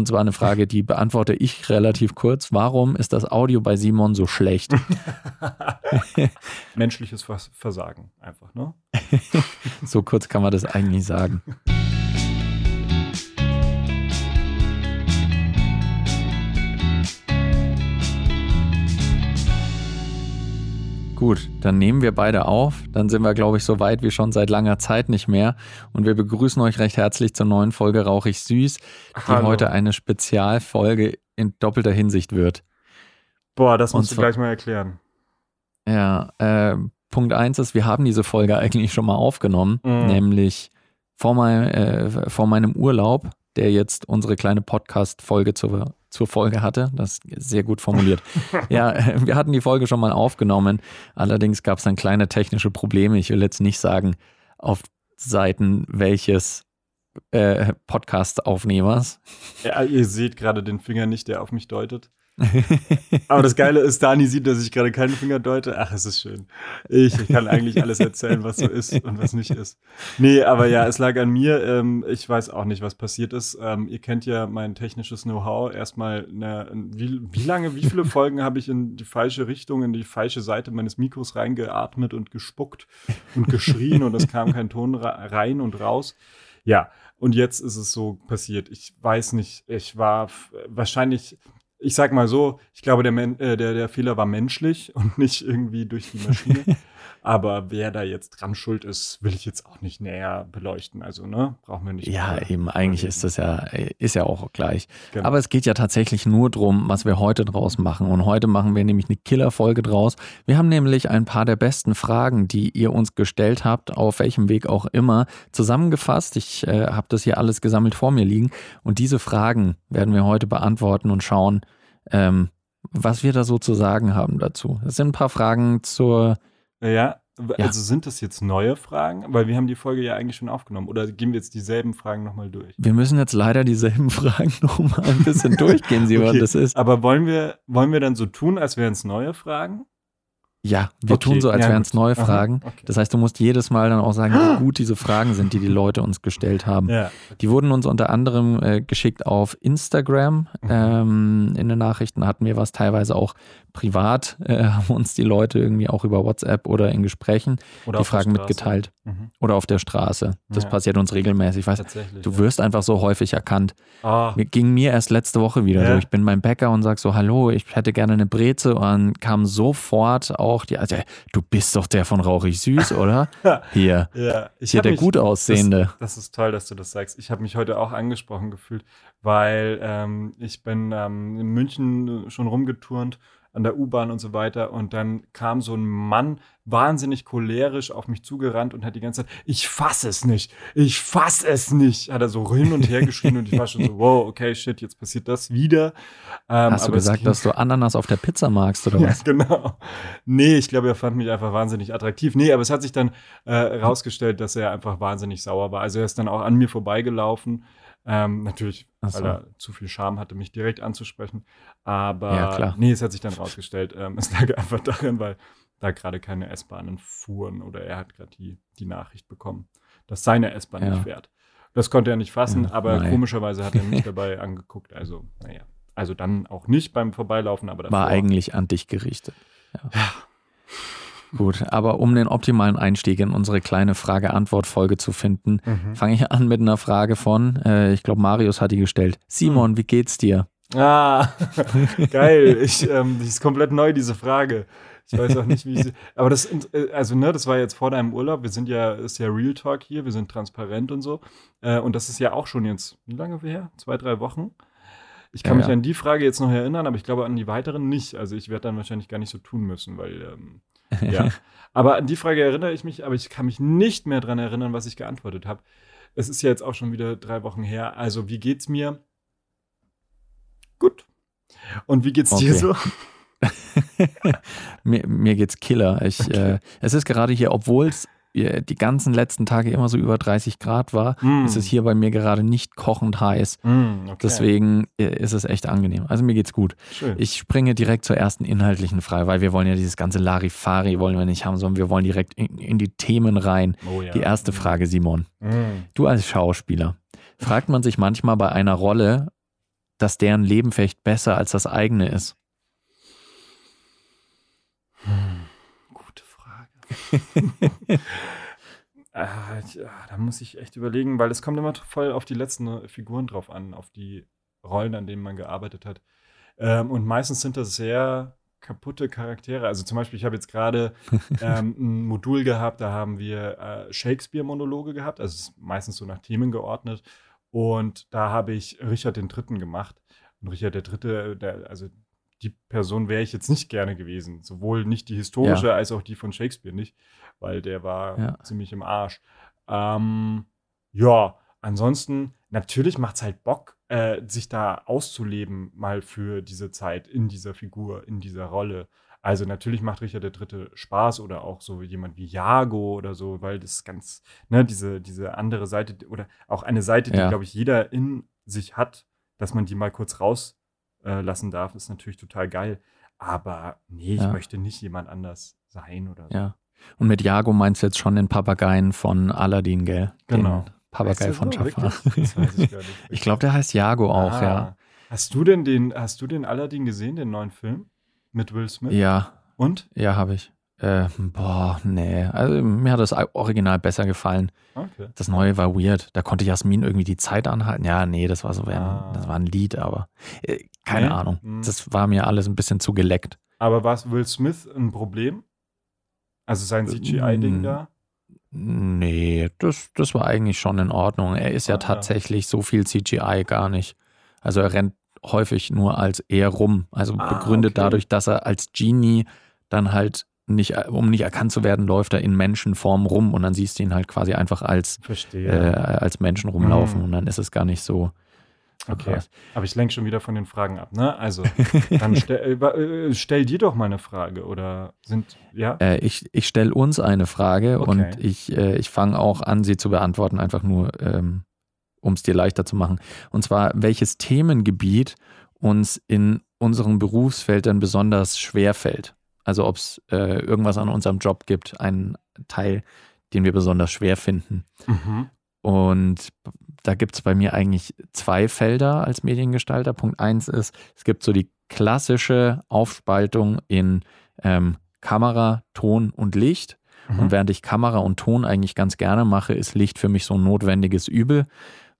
und zwar eine Frage, die beantworte ich relativ kurz. Warum ist das Audio bei Simon so schlecht? Menschliches Versagen einfach, ne? so kurz kann man das eigentlich sagen. Gut, dann nehmen wir beide auf. Dann sind wir, glaube ich, so weit wie schon seit langer Zeit nicht mehr. Und wir begrüßen euch recht herzlich zur neuen Folge Rauchig Süß, die Hallo. heute eine Spezialfolge in doppelter Hinsicht wird. Boah, das musst du gleich mal erklären. Ja, äh, Punkt eins ist, wir haben diese Folge eigentlich schon mal aufgenommen, mhm. nämlich vor, mein, äh, vor meinem Urlaub, der jetzt unsere kleine Podcast-Folge zur zur Folge hatte. Das ist sehr gut formuliert. ja, wir hatten die Folge schon mal aufgenommen. Allerdings gab es dann kleine technische Probleme. Ich will jetzt nicht sagen, auf Seiten welches äh, Podcast-Aufnehmers. Ja, ihr seht gerade den Finger nicht, der auf mich deutet. Aber das Geile ist, Dani sieht, dass ich gerade keinen Finger deute. Ach, es ist schön. Ich, ich kann eigentlich alles erzählen, was so ist und was nicht ist. Nee, aber ja, es lag an mir. Ähm, ich weiß auch nicht, was passiert ist. Ähm, ihr kennt ja mein technisches Know-how. Erstmal, eine, wie, wie lange, wie viele Folgen habe ich in die falsche Richtung, in die falsche Seite meines Mikros reingeatmet und gespuckt und geschrien und es kam kein Ton rein und raus. Ja, und jetzt ist es so passiert. Ich weiß nicht, ich war wahrscheinlich ich sag mal so, ich glaube, der, äh, der, der Fehler war menschlich und nicht irgendwie durch die Maschine. Aber wer da jetzt dran schuld ist, will ich jetzt auch nicht näher beleuchten. Also, ne, brauchen wir nicht. Ja, eben, eigentlich ist das ja, ist ja auch gleich. Genau. Aber es geht ja tatsächlich nur darum, was wir heute draus machen. Und heute machen wir nämlich eine Killer-Folge draus. Wir haben nämlich ein paar der besten Fragen, die ihr uns gestellt habt, auf welchem Weg auch immer, zusammengefasst. Ich äh, habe das hier alles gesammelt vor mir liegen. Und diese Fragen werden wir heute beantworten und schauen, ähm, was wir da so zu sagen haben dazu. Es sind ein paar Fragen zur ja, ja, also sind das jetzt neue Fragen? Weil wir haben die Folge ja eigentlich schon aufgenommen. Oder gehen wir jetzt dieselben Fragen nochmal durch? Wir müssen jetzt leider dieselben Fragen nochmal ein bisschen durchgehen, Simon. okay. Das ist. Aber wollen wir, wollen wir dann so tun, als wären es neue Fragen? Ja, wir okay. tun so, als ja, wären es neue Fragen. Okay. Das heißt, du musst jedes Mal dann auch sagen, wie gut diese Fragen sind, die die Leute uns gestellt haben. Ja. Die wurden uns unter anderem äh, geschickt auf Instagram. Mhm. Ähm, in den Nachrichten hatten wir was teilweise auch privat, äh, haben uns die Leute irgendwie auch über WhatsApp oder in Gesprächen oder die Fragen mitgeteilt. Mhm. Oder auf der Straße. Das ja. passiert uns regelmäßig. Weiß, du wirst einfach so häufig erkannt. Ah. Ging mir erst letzte Woche wieder so. Ich bin beim Bäcker und sag so, hallo, ich hätte gerne eine Breze und kam sofort auf auch die, also du bist doch der von Rauchig Süß, oder? Hier. ja, ich Hier der mich, gut aussehende. Das, das, ist toll, dass du das sagst. Ich habe mich heute auch angesprochen gefühlt, weil ähm, ich bin ähm, in München schon rumgeturnt an der U-Bahn und so weiter. Und dann kam so ein Mann wahnsinnig cholerisch auf mich zugerannt und hat die ganze Zeit, ich fass es nicht, ich fass es nicht, hat er so hin und her geschrien und ich war schon so, wow, okay, shit, jetzt passiert das wieder. Ähm, Hast du gesagt, dass du Ananas auf der Pizza magst oder was? Ja, genau. Nee, ich glaube, er fand mich einfach wahnsinnig attraktiv. Nee, aber es hat sich dann äh, rausgestellt, dass er einfach wahnsinnig sauer war. Also er ist dann auch an mir vorbeigelaufen ähm, natürlich, so. weil er zu viel Charme hatte, mich direkt anzusprechen. Aber ja, nee, es hat sich dann rausgestellt, ähm, es lag einfach darin, weil da gerade keine S-Bahnen fuhren oder er hat gerade die, die Nachricht bekommen, dass seine S-Bahn ja. nicht fährt. Das konnte er nicht fassen, ja, aber nein. komischerweise hat er mich dabei angeguckt. Also, naja. Also dann auch nicht beim Vorbeilaufen, aber davor. War eigentlich an dich gerichtet. Ja. Gut, aber um den optimalen Einstieg in unsere kleine Frage-Antwort-Folge zu finden, mhm. fange ich an mit einer Frage von, äh, ich glaube, Marius hat die gestellt. Simon, mhm. wie geht's dir? Ah, geil. Ich, ähm, die ist komplett neu, diese Frage. Ich weiß auch nicht, wie ich sie. Aber das, äh, also, ne, das war jetzt vor deinem Urlaub. Wir sind ja, ist ja Real Talk hier, wir sind transparent und so. Äh, und das ist ja auch schon jetzt, wie lange her? Zwei, drei Wochen. Ich kann ja, mich ja. an die Frage jetzt noch erinnern, aber ich glaube an die weiteren nicht. Also ich werde dann wahrscheinlich gar nicht so tun müssen, weil ähm, ja. aber an die Frage erinnere ich mich, aber ich kann mich nicht mehr daran erinnern, was ich geantwortet habe. Es ist ja jetzt auch schon wieder drei Wochen her. Also, wie geht's mir? Gut. Und wie geht's okay. dir so? mir, mir geht's Killer. Ich, okay. äh, es ist gerade hier, obwohl es die ganzen letzten Tage immer so über 30 Grad war, mm. ist es hier bei mir gerade nicht kochend heiß. Mm, okay. Deswegen äh, ist es echt angenehm. Also mir geht's gut. Schön. Ich springe direkt zur ersten inhaltlichen Frage, weil wir wollen ja dieses ganze Larifari wollen wir nicht haben, sondern wir wollen direkt in, in die Themen rein. Oh, ja. Die erste Frage, Simon. Mm. Du als Schauspieler, fragt man sich manchmal bei einer Rolle, dass deren Leben vielleicht besser als das eigene ist? Hm, gute Ah, ja, da muss ich echt überlegen, weil es kommt immer voll auf die letzten Figuren drauf an, auf die Rollen, an denen man gearbeitet hat. Ähm, und meistens sind das sehr kaputte Charaktere. Also zum Beispiel, ich habe jetzt gerade ähm, ein Modul gehabt, da haben wir äh, Shakespeare-Monologe gehabt, also meistens so nach Themen geordnet. Und da habe ich Richard den Dritten gemacht. Und Richard der Dritte, der, also die Person wäre ich jetzt nicht gerne gewesen. Sowohl nicht die historische ja. als auch die von Shakespeare nicht, weil der war ja. ziemlich im Arsch. Ähm, ja, ansonsten, natürlich macht es halt Bock, äh, sich da auszuleben, mal für diese Zeit in dieser Figur, in dieser Rolle. Also natürlich macht Richard der Dritte Spaß oder auch so jemand wie Jago oder so, weil das ganz, ne, diese, diese andere Seite oder auch eine Seite, die, ja. glaube ich, jeder in sich hat, dass man die mal kurz rauslassen äh, darf, ist natürlich total geil. Aber nee, ich ja. möchte nicht jemand anders sein oder so. Ja. Und mit Jago meinst du jetzt schon den Papageien von Aladdin, gell? Genau. Den Papagei von Jafar. ich, ich glaube, der heißt Jago auch, ah. ja. Hast du denn den, hast du den Aladdin gesehen, den neuen Film? Mit Will Smith? Ja. Und? Ja, habe ich. Äh, boah, nee. Also mir hat das Original besser gefallen. Okay. Das neue war weird. Da konnte Jasmin irgendwie die Zeit anhalten. Ja, nee, das war so ein, ah. das war ein Lied, aber äh, keine nee? Ahnung. Hm. Das war mir alles ein bisschen zu geleckt. Aber war Will Smith ein Problem? Also sein CGI-Ding hm. da? Nee, das, das war eigentlich schon in Ordnung. Er ist ja ah, tatsächlich ja. so viel CGI gar nicht. Also er rennt häufig nur als er rum. Also ah, begründet okay. dadurch, dass er als Genie dann halt nicht, um nicht erkannt zu werden, läuft er in Menschenform rum und dann siehst du ihn halt quasi einfach als, äh, als Menschen rumlaufen mhm. und dann ist es gar nicht so, Okay, aber ich lenke schon wieder von den Fragen ab, ne? Also, dann stell, äh, äh, stell dir doch mal eine Frage oder sind, ja? Äh, ich ich stelle uns eine Frage okay. und ich, äh, ich fange auch an, sie zu beantworten, einfach nur, ähm, um es dir leichter zu machen. Und zwar, welches Themengebiet uns in unseren Berufsfeldern besonders schwer fällt? Also, ob es äh, irgendwas an unserem Job gibt, einen Teil, den wir besonders schwer finden. Mhm. Und da gibt es bei mir eigentlich zwei Felder als Mediengestalter. Punkt eins ist, es gibt so die klassische Aufspaltung in ähm, Kamera, Ton und Licht. Mhm. Und während ich Kamera und Ton eigentlich ganz gerne mache, ist Licht für mich so ein notwendiges Übel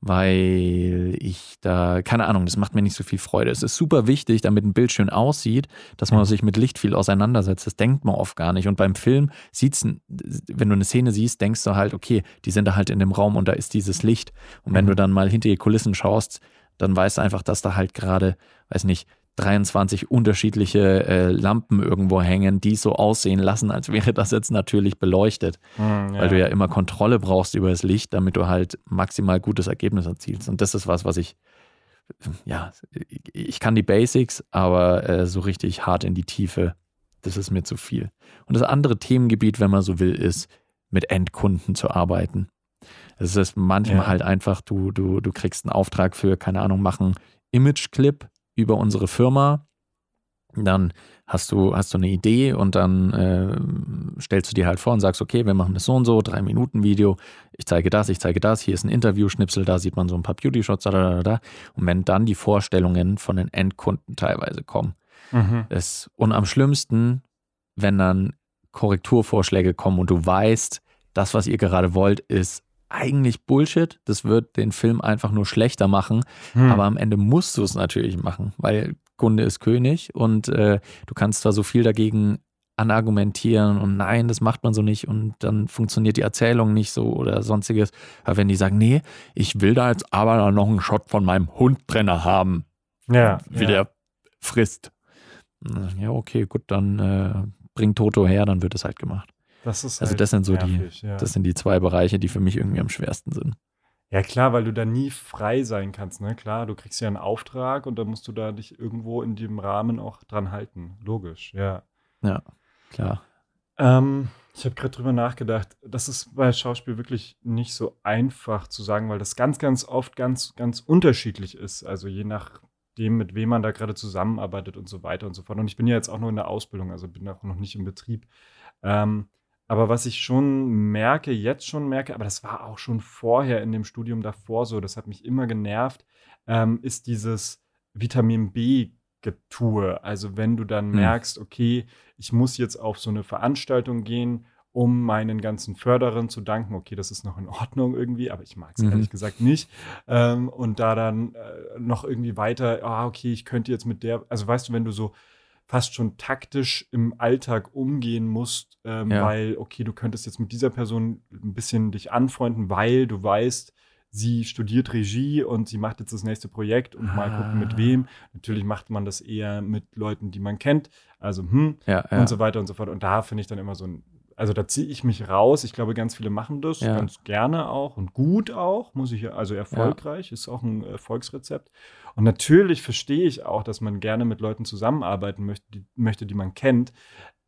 weil ich da, keine Ahnung, das macht mir nicht so viel Freude. Es ist super wichtig, damit ein Bild schön aussieht, dass man mhm. sich mit Licht viel auseinandersetzt. Das denkt man oft gar nicht. Und beim Film sieht's, wenn du eine Szene siehst, denkst du halt, okay, die sind da halt in dem Raum und da ist dieses Licht. Und wenn mhm. du dann mal hinter die Kulissen schaust, dann weißt du einfach, dass da halt gerade, weiß nicht, 23 unterschiedliche äh, Lampen irgendwo hängen, die so aussehen lassen, als wäre das jetzt natürlich beleuchtet. Mm, ja. Weil du ja immer Kontrolle brauchst über das Licht, damit du halt maximal gutes Ergebnis erzielst. Und das ist was, was ich, ja, ich kann die Basics, aber äh, so richtig hart in die Tiefe, das ist mir zu viel. Und das andere Themengebiet, wenn man so will, ist, mit Endkunden zu arbeiten. Es ist manchmal ja. halt einfach, du, du, du kriegst einen Auftrag für, keine Ahnung, machen Image-Clip über unsere Firma. Dann hast du, hast du eine Idee und dann äh, stellst du dir halt vor und sagst, okay, wir machen das so und so, drei Minuten Video, ich zeige das, ich zeige das, hier ist ein Interview-Schnipsel, da sieht man so ein paar Beauty-Shots, da, da, da, Und wenn dann die Vorstellungen von den Endkunden teilweise kommen. Mhm. Es, und am schlimmsten, wenn dann Korrekturvorschläge kommen und du weißt, das, was ihr gerade wollt, ist eigentlich Bullshit. Das wird den Film einfach nur schlechter machen. Hm. Aber am Ende musst du es natürlich machen, weil Kunde ist König und äh, du kannst zwar so viel dagegen anargumentieren und nein, das macht man so nicht und dann funktioniert die Erzählung nicht so oder sonstiges. Aber wenn die sagen, nee, ich will da jetzt aber noch einen Shot von meinem Hundbrenner haben, ja, wie ja. der frisst. Ja, okay, gut, dann äh, bring Toto her, dann wird es halt gemacht. Das ist also halt das sind so nervig, die, ja. das sind die zwei Bereiche, die für mich irgendwie am schwersten sind. Ja, klar, weil du da nie frei sein kannst, ne? Klar, du kriegst ja einen Auftrag und dann musst du da dich irgendwo in dem Rahmen auch dran halten. Logisch, ja. Ja, klar. Ähm, ich habe gerade drüber nachgedacht. Das ist bei Schauspiel wirklich nicht so einfach zu sagen, weil das ganz, ganz oft ganz, ganz unterschiedlich ist. Also je nachdem, mit wem man da gerade zusammenarbeitet und so weiter und so fort. Und ich bin ja jetzt auch nur in der Ausbildung, also bin auch noch nicht im Betrieb. Ähm, aber was ich schon merke, jetzt schon merke, aber das war auch schon vorher in dem Studium davor so, das hat mich immer genervt, ähm, ist dieses Vitamin B Getue. Also wenn du dann hm. merkst, okay, ich muss jetzt auf so eine Veranstaltung gehen, um meinen ganzen Förderern zu danken. Okay, das ist noch in Ordnung irgendwie, aber ich mag es mhm. ehrlich gesagt nicht. Ähm, und da dann äh, noch irgendwie weiter, ah, okay, ich könnte jetzt mit der, also weißt du, wenn du so fast schon taktisch im Alltag umgehen musst, ähm, ja. weil, okay, du könntest jetzt mit dieser Person ein bisschen dich anfreunden, weil du weißt, sie studiert Regie und sie macht jetzt das nächste Projekt und ah. mal gucken mit ah. wem. Natürlich macht man das eher mit Leuten, die man kennt, also hm ja, ja. und so weiter und so fort. Und da finde ich dann immer so ein, also da ziehe ich mich raus. Ich glaube, ganz viele machen das ja. ganz gerne auch und gut auch, muss ich also erfolgreich, ist auch ein Erfolgsrezept. Und natürlich verstehe ich auch, dass man gerne mit Leuten zusammenarbeiten möchte, die, möchte, die man kennt.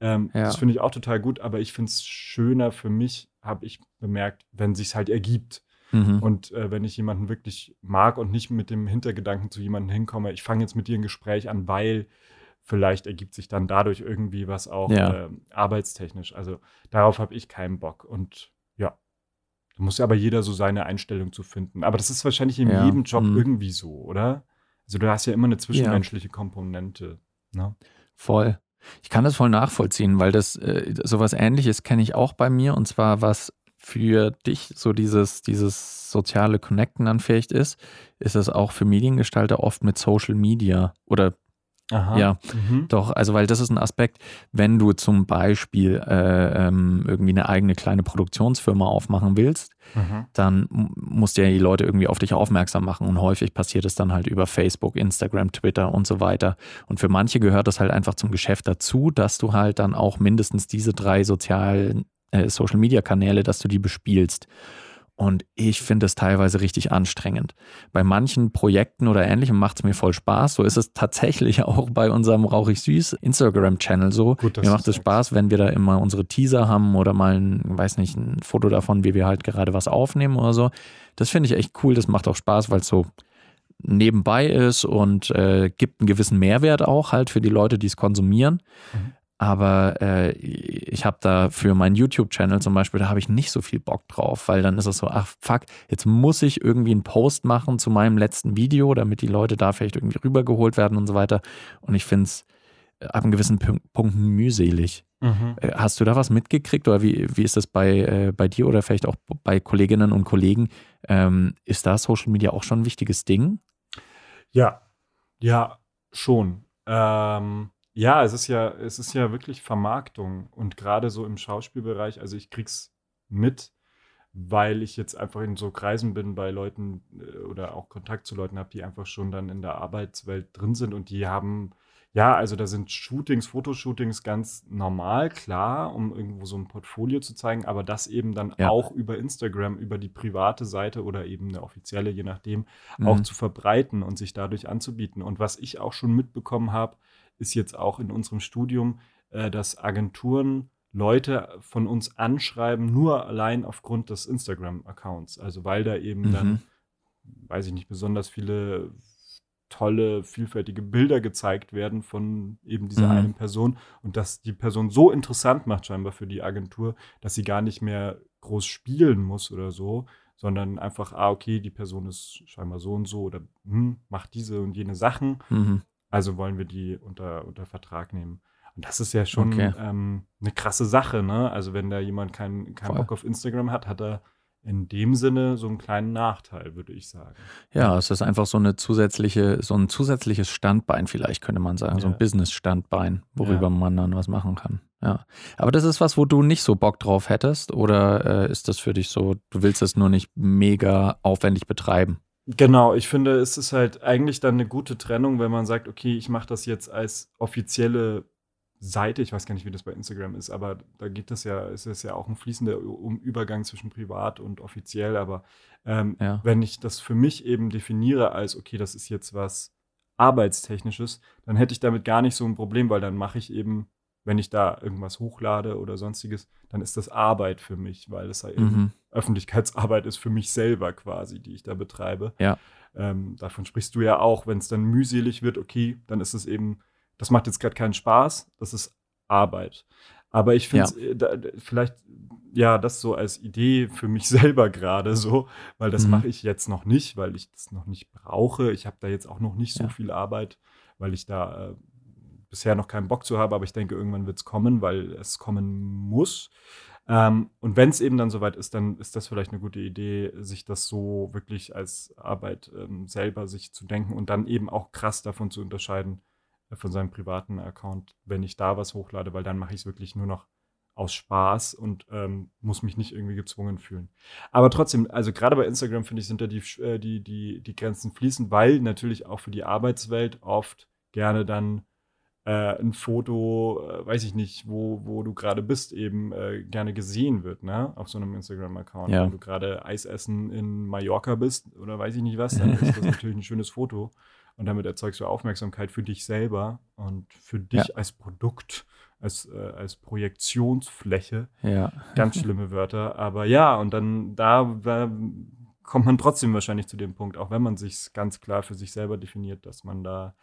Ähm, das finde ich auch total gut, aber ich finde es schöner für mich, habe ich bemerkt, wenn sich halt ergibt. Mhm. Und äh, wenn ich jemanden wirklich mag und nicht mit dem Hintergedanken zu jemandem hinkomme, ich fange jetzt mit dir ein Gespräch an, weil vielleicht ergibt sich dann dadurch irgendwie was auch ja. äh, arbeitstechnisch. Also darauf habe ich keinen Bock. Und ja, da muss aber jeder so seine Einstellung zu finden. Aber das ist wahrscheinlich in ja. jedem Job mhm. irgendwie so, oder? Also du hast ja immer eine zwischenmenschliche ja. Komponente. Ne? Voll. Ich kann das voll nachvollziehen, weil das äh, sowas ähnliches kenne ich auch bei mir und zwar was für dich so dieses, dieses soziale Connecten anfähigt ist, ist es auch für Mediengestalter oft mit Social Media oder Aha. Ja, mhm. doch, also weil das ist ein Aspekt, wenn du zum Beispiel äh, ähm, irgendwie eine eigene kleine Produktionsfirma aufmachen willst, mhm. dann musst du ja die Leute irgendwie auf dich aufmerksam machen und häufig passiert es dann halt über Facebook, Instagram, Twitter und so weiter. Und für manche gehört das halt einfach zum Geschäft dazu, dass du halt dann auch mindestens diese drei sozialen äh, Social-Media-Kanäle, dass du die bespielst. Und ich finde es teilweise richtig anstrengend. Bei manchen Projekten oder ähnlichem macht es mir voll Spaß. So ist es tatsächlich auch bei unserem Rauchig Süß Instagram-Channel so. Gut, mir macht es Spaß, wenn wir da immer unsere Teaser haben oder mal ein, weiß nicht, ein Foto davon, wie wir halt gerade was aufnehmen oder so. Das finde ich echt cool. Das macht auch Spaß, weil es so nebenbei ist und äh, gibt einen gewissen Mehrwert auch halt für die Leute, die es konsumieren. Mhm. Aber äh, ich habe da für meinen YouTube-Channel zum Beispiel, da habe ich nicht so viel Bock drauf, weil dann ist es so, ach fuck, jetzt muss ich irgendwie einen Post machen zu meinem letzten Video, damit die Leute da vielleicht irgendwie rübergeholt werden und so weiter. Und ich finde es ab einem gewissen Punkt mühselig. Mhm. Äh, hast du da was mitgekriegt oder wie, wie ist das bei, äh, bei dir oder vielleicht auch bei Kolleginnen und Kollegen? Ähm, ist da Social Media auch schon ein wichtiges Ding? Ja, ja, schon. Ähm, ja, es ist ja, es ist ja wirklich Vermarktung und gerade so im Schauspielbereich, also ich krieg's mit, weil ich jetzt einfach in so Kreisen bin bei Leuten äh, oder auch Kontakt zu Leuten habe, die einfach schon dann in der Arbeitswelt drin sind und die haben, ja, also da sind Shootings, Fotoshootings ganz normal, klar, um irgendwo so ein Portfolio zu zeigen, aber das eben dann ja. auch über Instagram, über die private Seite oder eben eine offizielle, je nachdem, mhm. auch zu verbreiten und sich dadurch anzubieten. Und was ich auch schon mitbekommen habe, ist jetzt auch in unserem Studium, äh, dass Agenturen Leute von uns anschreiben, nur allein aufgrund des Instagram-Accounts. Also weil da eben mhm. dann, weiß ich nicht, besonders viele tolle, vielfältige Bilder gezeigt werden von eben dieser mhm. einen Person und dass die Person so interessant macht scheinbar für die Agentur, dass sie gar nicht mehr groß spielen muss oder so, sondern einfach, ah, okay, die Person ist scheinbar so und so oder hm, macht diese und jene Sachen. Mhm. Also wollen wir die unter, unter Vertrag nehmen. Und das ist ja schon okay. ähm, eine krasse Sache, ne? Also wenn da jemand keinen kein Bock auf Instagram hat, hat er in dem Sinne so einen kleinen Nachteil, würde ich sagen. Ja, es ist einfach so eine zusätzliche, so ein zusätzliches Standbein, vielleicht könnte man sagen, ja. so ein Business-Standbein, worüber ja. man dann was machen kann. Ja. Aber das ist was, wo du nicht so Bock drauf hättest, oder äh, ist das für dich so, du willst es nur nicht mega aufwendig betreiben? Genau, ich finde, es ist halt eigentlich dann eine gute Trennung, wenn man sagt, okay, ich mache das jetzt als offizielle Seite, ich weiß gar nicht, wie das bei Instagram ist, aber da geht das ja, ist es ja auch ein fließender Übergang zwischen privat und offiziell, aber ähm, ja. wenn ich das für mich eben definiere als, okay, das ist jetzt was Arbeitstechnisches, dann hätte ich damit gar nicht so ein Problem, weil dann mache ich eben wenn ich da irgendwas hochlade oder sonstiges, dann ist das Arbeit für mich, weil es halt mhm. Öffentlichkeitsarbeit ist für mich selber quasi, die ich da betreibe. Ja. Ähm, davon sprichst du ja auch, wenn es dann mühselig wird, okay, dann ist es eben, das macht jetzt gerade keinen Spaß, das ist Arbeit. Aber ich finde ja. Äh, vielleicht ja, das so als Idee für mich selber gerade so, weil das mhm. mache ich jetzt noch nicht, weil ich das noch nicht brauche. Ich habe da jetzt auch noch nicht so ja. viel Arbeit, weil ich da äh, bisher noch keinen Bock zu habe, aber ich denke, irgendwann wird es kommen, weil es kommen muss. Ähm, und wenn es eben dann soweit ist, dann ist das vielleicht eine gute Idee, sich das so wirklich als Arbeit ähm, selber sich zu denken und dann eben auch krass davon zu unterscheiden äh, von seinem privaten Account, wenn ich da was hochlade, weil dann mache ich es wirklich nur noch aus Spaß und ähm, muss mich nicht irgendwie gezwungen fühlen. Aber trotzdem, also gerade bei Instagram finde ich, sind da die, äh, die, die, die Grenzen fließend, weil natürlich auch für die Arbeitswelt oft gerne dann äh, ein Foto, äh, weiß ich nicht, wo, wo du gerade bist, eben äh, gerne gesehen wird, ne? Auf so einem Instagram-Account. Ja. Wenn du gerade Eis essen in Mallorca bist oder weiß ich nicht was, dann ist das natürlich ein schönes Foto. Und damit erzeugst du Aufmerksamkeit für dich selber und für dich ja. als Produkt als, äh, als Projektionsfläche. Ja. Ganz schlimme Wörter. Aber ja, und dann da, da, kommt man trotzdem wahrscheinlich zu dem Punkt, auch wenn man sich ganz klar für sich selber definiert, dass man da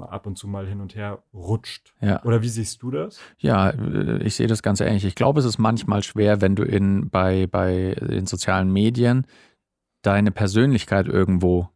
ab und zu mal hin und her rutscht. Ja. Oder wie siehst du das? Ja, äh, ich sehe das ganz ähnlich. Ich glaube, es ist manchmal schwer, wenn du in, bei, bei den sozialen Medien deine Persönlichkeit irgendwo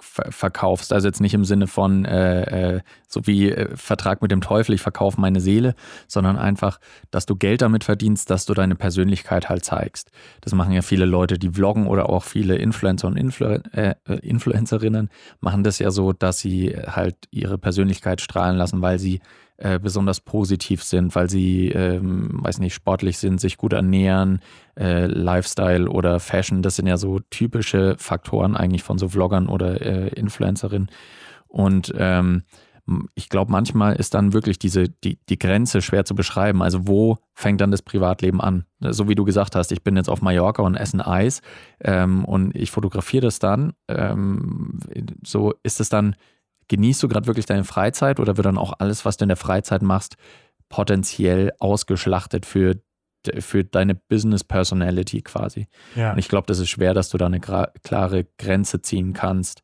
verkaufst. Also jetzt nicht im Sinne von äh, äh, so wie äh, Vertrag mit dem Teufel, ich verkaufe meine Seele, sondern einfach, dass du Geld damit verdienst, dass du deine Persönlichkeit halt zeigst. Das machen ja viele Leute, die vloggen oder auch viele Influencer und Influ äh, äh Influencerinnen machen das ja so, dass sie halt ihre Persönlichkeit strahlen lassen, weil sie äh, besonders positiv sind, weil sie, ähm, weiß nicht, sportlich sind, sich gut ernähren, äh, Lifestyle oder Fashion, das sind ja so typische Faktoren eigentlich von so Vloggern oder äh, Influencerinnen. Und ähm, ich glaube, manchmal ist dann wirklich diese, die, die Grenze schwer zu beschreiben. Also wo fängt dann das Privatleben an? So wie du gesagt hast, ich bin jetzt auf Mallorca und esse ein Eis ähm, und ich fotografiere das dann. Ähm, so ist es dann genießt du gerade wirklich deine Freizeit oder wird dann auch alles, was du in der Freizeit machst, potenziell ausgeschlachtet für, für deine Business Personality quasi? Ja. Und ich glaube, das ist schwer, dass du da eine klare Grenze ziehen kannst.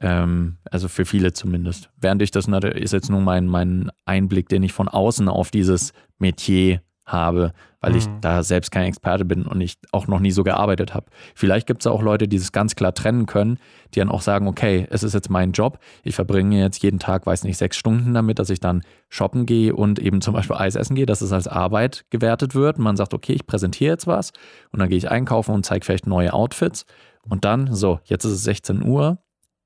Ähm, also für viele zumindest. Während ich das ist jetzt nur mein, mein Einblick, den ich von außen auf dieses Metier habe, weil mhm. ich da selbst kein Experte bin und ich auch noch nie so gearbeitet habe. Vielleicht gibt es auch Leute, die es ganz klar trennen können, die dann auch sagen, okay, es ist jetzt mein Job, ich verbringe jetzt jeden Tag, weiß nicht, sechs Stunden damit, dass ich dann shoppen gehe und eben zum Beispiel Eis essen gehe, dass es als Arbeit gewertet wird. man sagt, okay, ich präsentiere jetzt was und dann gehe ich einkaufen und zeige vielleicht neue Outfits und dann, so, jetzt ist es 16 Uhr,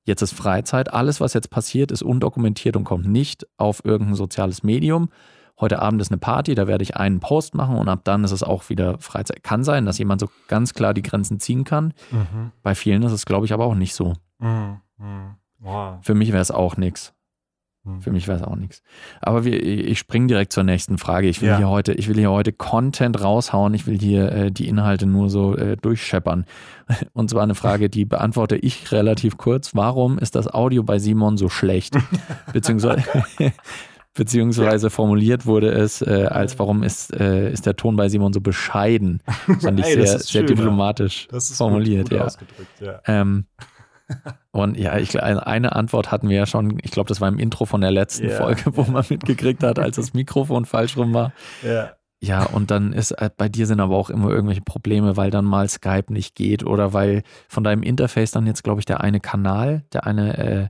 Jetzt ist Freizeit. Alles, was jetzt passiert, ist undokumentiert und kommt nicht auf irgendein soziales Medium, heute Abend ist eine Party, da werde ich einen Post machen und ab dann ist es auch wieder Freizeit. Kann sein, dass jemand so ganz klar die Grenzen ziehen kann. Mhm. Bei vielen ist es, glaube ich, aber auch nicht so. Mhm. Mhm. Wow. Für mich wäre es auch nichts. Mhm. Für mich wäre es auch nichts. Aber wir, ich springe direkt zur nächsten Frage. Ich will ja. hier heute, ich will hier heute Content raushauen. Ich will hier äh, die Inhalte nur so äh, durchscheppern. Und zwar eine Frage, die beantworte ich relativ kurz. Warum ist das Audio bei Simon so schlecht? Beziehungsweise beziehungsweise formuliert wurde es äh, als warum ist, äh, ist der Ton bei Simon so bescheiden. Fand ich Ey, sehr, sehr diplomatisch formuliert, gut, gut ja. ja. Ähm, und ja, ich, eine Antwort hatten wir ja schon, ich glaube, das war im Intro von der letzten yeah, Folge, wo man mitgekriegt hat, als das Mikrofon falsch rum war. Ja. Ja, und dann ist äh, bei dir sind aber auch immer irgendwelche Probleme, weil dann mal Skype nicht geht oder weil von deinem Interface dann jetzt, glaube ich, der eine Kanal, der eine äh,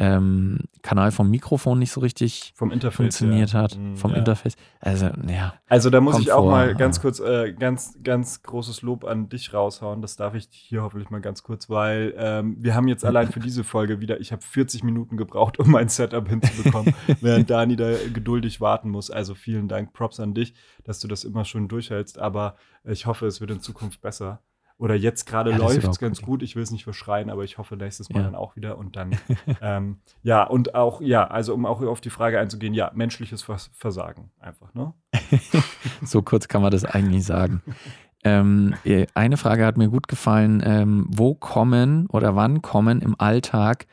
ähm, Kanal vom Mikrofon nicht so richtig vom Interface, funktioniert ja. hat. Mhm, vom ja. Interface. Also, ja. Also da muss ich auch mal ganz kurz, äh, ganz, ganz großes Lob an dich raushauen. Das darf ich hier hoffentlich mal ganz kurz, weil ähm, wir haben jetzt allein für diese Folge wieder, ich habe 40 Minuten gebraucht, um mein Setup hinzubekommen, während Dani da geduldig warten muss. Also vielen Dank, Props an dich, dass du das immer schon durchhältst. Aber ich hoffe, es wird in Zukunft besser. Oder jetzt gerade ja, läuft es ganz gut. Ich will es nicht verschreien, aber ich hoffe nächstes Mal ja. dann auch wieder. Und dann, ähm, ja, und auch, ja, also um auch auf die Frage einzugehen, ja, menschliches Versagen einfach, ne? so kurz kann man das eigentlich sagen. Ähm, äh, eine Frage hat mir gut gefallen. Ähm, wo kommen oder wann kommen im Alltag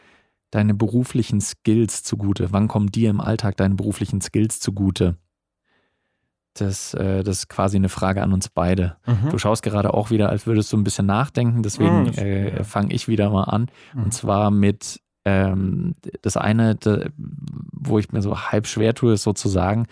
deine beruflichen Skills zugute? Wann kommen dir im Alltag deine beruflichen Skills zugute? Das, äh, das ist quasi eine Frage an uns beide. Mhm. Du schaust gerade auch wieder, als würdest du ein bisschen nachdenken, deswegen mhm, äh, fange ich wieder mal an. Mhm. Und zwar mit ähm, das eine, de, wo ich mir so halb schwer tue, ist sozusagen,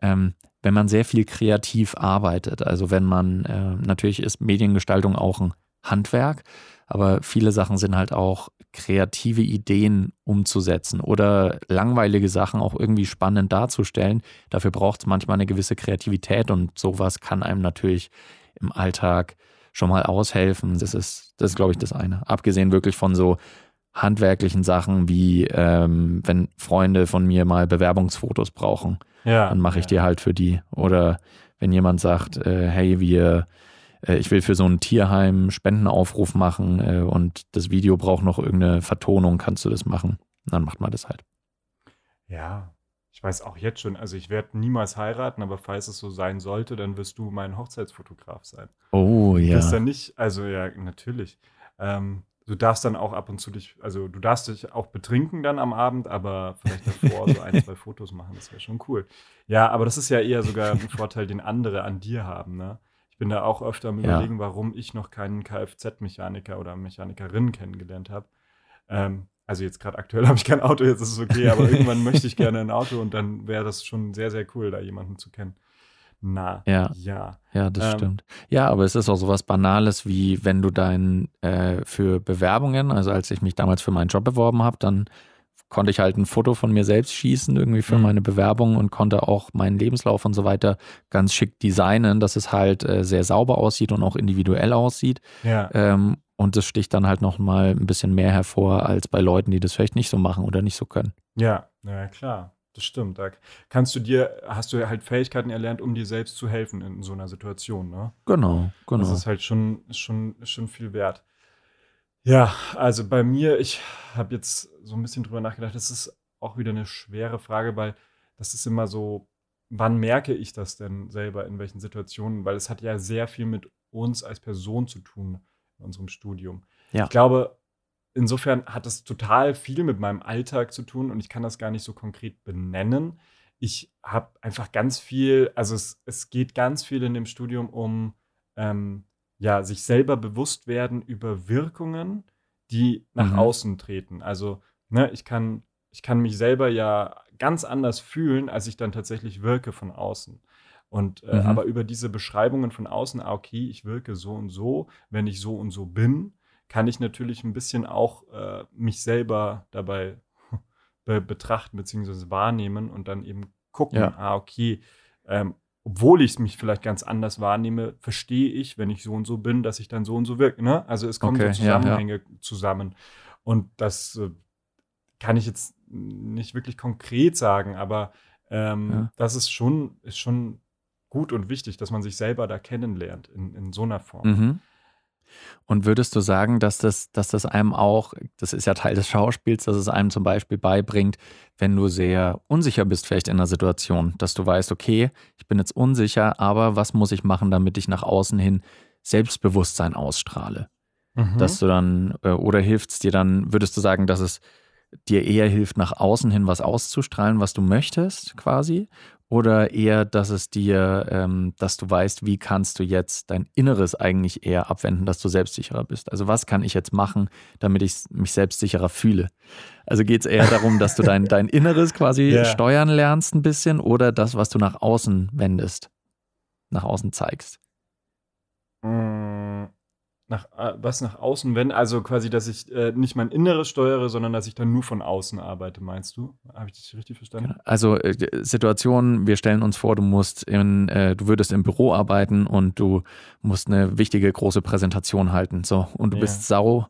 ähm, wenn man sehr viel kreativ arbeitet. Also wenn man, äh, natürlich ist Mediengestaltung auch ein Handwerk, aber viele Sachen sind halt auch kreative Ideen umzusetzen oder langweilige Sachen auch irgendwie spannend darzustellen. Dafür braucht es manchmal eine gewisse Kreativität und sowas kann einem natürlich im Alltag schon mal aushelfen. Das ist, das ist, glaube ich, das eine. Abgesehen wirklich von so handwerklichen Sachen wie ähm, wenn Freunde von mir mal Bewerbungsfotos brauchen, ja, dann mache ich ja. die halt für die. Oder wenn jemand sagt, äh, hey, wir, ich will für so ein Tierheim Spendenaufruf machen äh, und das Video braucht noch irgendeine Vertonung, kannst du das machen? Dann macht man das halt. Ja, ich weiß auch jetzt schon, also ich werde niemals heiraten, aber falls es so sein sollte, dann wirst du mein Hochzeitsfotograf sein. Oh ja. Das ist dann nicht, also ja, natürlich. Ähm, du darfst dann auch ab und zu dich, also du darfst dich auch betrinken dann am Abend, aber vielleicht davor so ein, zwei Fotos machen, das wäre schon cool. Ja, aber das ist ja eher sogar ein Vorteil, den andere an dir haben, ne? Ich bin da auch öfter am ja. überlegen, warum ich noch keinen Kfz-Mechaniker oder Mechanikerin kennengelernt habe. Ähm, also jetzt gerade aktuell habe ich kein Auto, jetzt ist es okay, aber irgendwann möchte ich gerne ein Auto und dann wäre das schon sehr, sehr cool, da jemanden zu kennen. Na, ja. Ja, ja das ähm, stimmt. Ja, aber es ist auch so was Banales, wie wenn du dein äh, für Bewerbungen, also als ich mich damals für meinen Job beworben habe, dann konnte ich halt ein Foto von mir selbst schießen, irgendwie für mhm. meine Bewerbung und konnte auch meinen Lebenslauf und so weiter ganz schick designen, dass es halt äh, sehr sauber aussieht und auch individuell aussieht. Ja. Ähm, und das sticht dann halt nochmal ein bisschen mehr hervor als bei Leuten, die das vielleicht nicht so machen oder nicht so können. Ja, ja klar. Das stimmt. Da kannst du dir, hast du halt Fähigkeiten erlernt, um dir selbst zu helfen in so einer Situation, ne? Genau, genau. Das ist halt schon, schon, schon viel wert. Ja, also bei mir, ich habe jetzt so ein bisschen drüber nachgedacht, das ist auch wieder eine schwere Frage, weil das ist immer so, wann merke ich das denn selber in welchen Situationen? Weil es hat ja sehr viel mit uns als Person zu tun in unserem Studium. Ja. Ich glaube, insofern hat das total viel mit meinem Alltag zu tun und ich kann das gar nicht so konkret benennen. Ich habe einfach ganz viel, also es, es geht ganz viel in dem Studium um ähm, ja, sich selber bewusst werden über Wirkungen, die nach mhm. außen treten. Also, ne, ich kann, ich kann mich selber ja ganz anders fühlen, als ich dann tatsächlich wirke von außen. Und äh, mhm. aber über diese Beschreibungen von außen, ah, okay, ich wirke so und so, wenn ich so und so bin, kann ich natürlich ein bisschen auch äh, mich selber dabei be betrachten bzw. wahrnehmen und dann eben gucken, ja. ah, okay, ähm, obwohl ich es mich vielleicht ganz anders wahrnehme, verstehe ich, wenn ich so und so bin, dass ich dann so und so wirke. Ne? Also es kommen okay, so Zusammenhänge ja, ja. zusammen. Und das äh, kann ich jetzt nicht wirklich konkret sagen, aber ähm, ja. das ist schon, ist schon gut und wichtig, dass man sich selber da kennenlernt in, in so einer Form. Mhm. Und würdest du sagen, dass das, dass das einem auch, das ist ja Teil des Schauspiels, dass es einem zum Beispiel beibringt, wenn du sehr unsicher bist, vielleicht in einer Situation, dass du weißt, okay, ich bin jetzt unsicher, aber was muss ich machen, damit ich nach außen hin Selbstbewusstsein ausstrahle? Mhm. Dass du dann, äh, oder hilft es dir dann, würdest du sagen, dass es dir eher hilft, nach außen hin was auszustrahlen, was du möchtest, quasi? Oder eher, dass es dir, ähm, dass du weißt, wie kannst du jetzt dein Inneres eigentlich eher abwenden, dass du selbstsicherer bist? Also was kann ich jetzt machen, damit ich mich selbstsicherer fühle? Also geht es eher darum, dass du dein, dein Inneres quasi yeah. steuern lernst ein bisschen oder das, was du nach außen wendest, nach außen zeigst? Mm, nach, äh, was nach außen wenden? Also quasi, dass ich äh, nicht mein Inneres steuere, sondern dass ich dann nur von außen arbeite, meinst du? Habe ich das richtig verstanden? Genau. Also äh, Situationen, wir stellen uns vor, du musst in, äh, du würdest im Büro arbeiten und du musst eine wichtige große Präsentation halten. So, und du ja. bist sau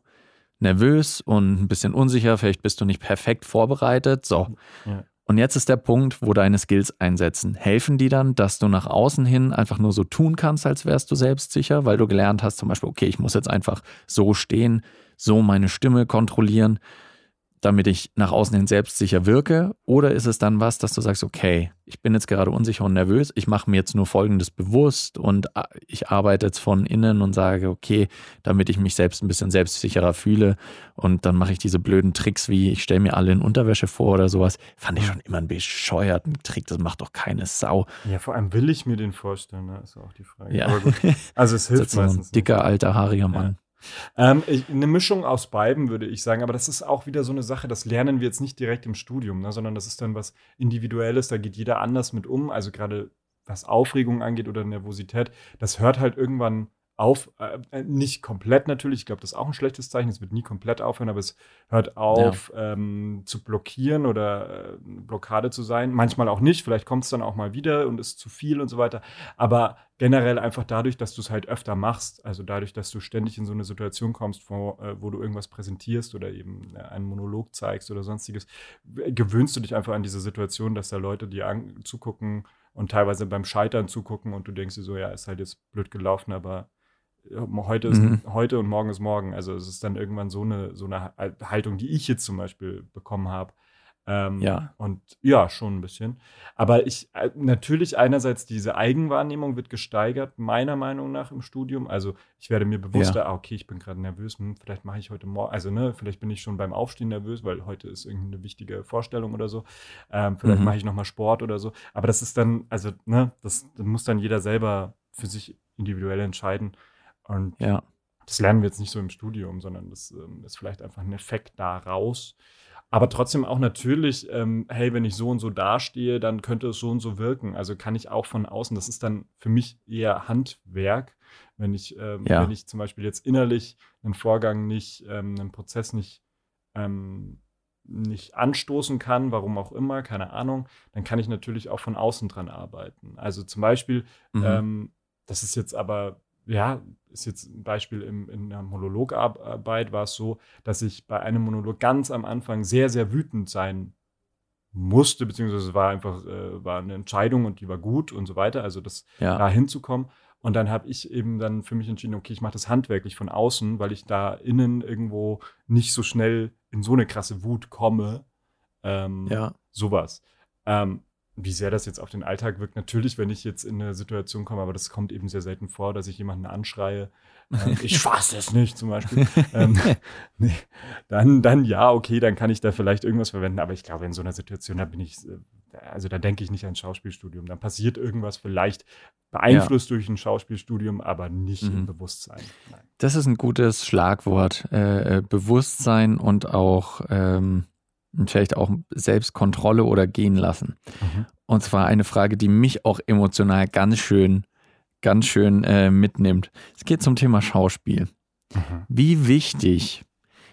nervös und ein bisschen unsicher, vielleicht bist du nicht perfekt vorbereitet. So. Ja. Und jetzt ist der Punkt, wo deine Skills einsetzen. Helfen die dann, dass du nach außen hin einfach nur so tun kannst, als wärst du selbstsicher, weil du gelernt hast, zum Beispiel, okay, ich muss jetzt einfach so stehen, so meine Stimme kontrollieren damit ich nach außen hin selbstsicher wirke? Oder ist es dann was, dass du sagst, okay, ich bin jetzt gerade unsicher und nervös, ich mache mir jetzt nur Folgendes bewusst und äh, ich arbeite jetzt von innen und sage, okay, damit ich mich selbst ein bisschen selbstsicherer fühle und dann mache ich diese blöden Tricks wie, ich stelle mir alle in Unterwäsche vor oder sowas. Fand ich schon immer einen bescheuerten Trick, das macht doch keine Sau. Ja, vor allem will ich mir den vorstellen, ne? ist auch die Frage. Ja. Also es hilft so meistens. Ein dicker, alter, haariger Mann. Ähm, eine Mischung aus beiden, würde ich sagen. Aber das ist auch wieder so eine Sache, das lernen wir jetzt nicht direkt im Studium, ne, sondern das ist dann was Individuelles, da geht jeder anders mit um. Also gerade was Aufregung angeht oder Nervosität, das hört halt irgendwann auf, äh, nicht komplett natürlich, ich glaube, das ist auch ein schlechtes Zeichen, es wird nie komplett aufhören, aber es hört auf ja. ähm, zu blockieren oder äh, Blockade zu sein. Manchmal auch nicht, vielleicht kommt es dann auch mal wieder und ist zu viel und so weiter. Aber generell einfach dadurch, dass du es halt öfter machst, also dadurch, dass du ständig in so eine Situation kommst, wo, äh, wo du irgendwas präsentierst oder eben äh, einen Monolog zeigst oder sonstiges, gewöhnst du dich einfach an diese Situation, dass da Leute dir zugucken und teilweise beim Scheitern zugucken und du denkst dir so, ja, ist halt jetzt blöd gelaufen, aber heute ist mhm. heute und morgen ist morgen. Also es ist dann irgendwann so eine, so eine Haltung, die ich jetzt zum Beispiel bekommen habe. Ähm, ja. Und ja, schon ein bisschen. Aber ich, äh, natürlich einerseits diese Eigenwahrnehmung wird gesteigert, meiner Meinung nach im Studium. Also ich werde mir bewusster, ja. ah, okay, ich bin gerade nervös, hm, vielleicht mache ich heute morgen, also ne, vielleicht bin ich schon beim Aufstehen nervös, weil heute ist irgendeine wichtige Vorstellung oder so. Ähm, vielleicht mhm. mache ich nochmal Sport oder so. Aber das ist dann, also ne, das, das muss dann jeder selber für sich individuell entscheiden. Und ja. das lernen wir jetzt nicht so im Studium, sondern das ähm, ist vielleicht einfach ein Effekt daraus. Aber trotzdem auch natürlich, ähm, hey, wenn ich so und so dastehe, dann könnte es so und so wirken. Also kann ich auch von außen, das ist dann für mich eher Handwerk. Wenn ich, ähm, ja. wenn ich zum Beispiel jetzt innerlich einen Vorgang nicht, ähm, einen Prozess nicht, ähm, nicht anstoßen kann, warum auch immer, keine Ahnung, dann kann ich natürlich auch von außen dran arbeiten. Also zum Beispiel, mhm. Ähm, das ist jetzt aber ja, ist jetzt ein Beispiel im, in der Monologarbeit, war es so, dass ich bei einem Monolog ganz am Anfang sehr, sehr wütend sein musste, beziehungsweise es war einfach äh, war eine Entscheidung und die war gut und so weiter, also das ja. da hinzukommen. Und dann habe ich eben dann für mich entschieden, okay, ich mache das handwerklich von außen, weil ich da innen irgendwo nicht so schnell in so eine krasse Wut komme. Ähm, ja. Sowas. Ähm, wie sehr das jetzt auf den Alltag wirkt, natürlich, wenn ich jetzt in eine Situation komme, aber das kommt eben sehr selten vor, dass ich jemanden anschreie, äh, ich fasse es nicht zum Beispiel. ähm, nee, dann, dann ja, okay, dann kann ich da vielleicht irgendwas verwenden, aber ich glaube, in so einer Situation, da bin ich, äh, also da denke ich nicht an Schauspielstudium. Dann passiert irgendwas vielleicht beeinflusst ja. durch ein Schauspielstudium, aber nicht mhm. im Bewusstsein. Nein. Das ist ein gutes Schlagwort. Äh, äh Bewusstsein und auch ähm und vielleicht auch Selbstkontrolle oder gehen lassen. Mhm. Und zwar eine Frage, die mich auch emotional ganz schön, ganz schön äh, mitnimmt. Es geht zum Thema Schauspiel. Mhm. Wie wichtig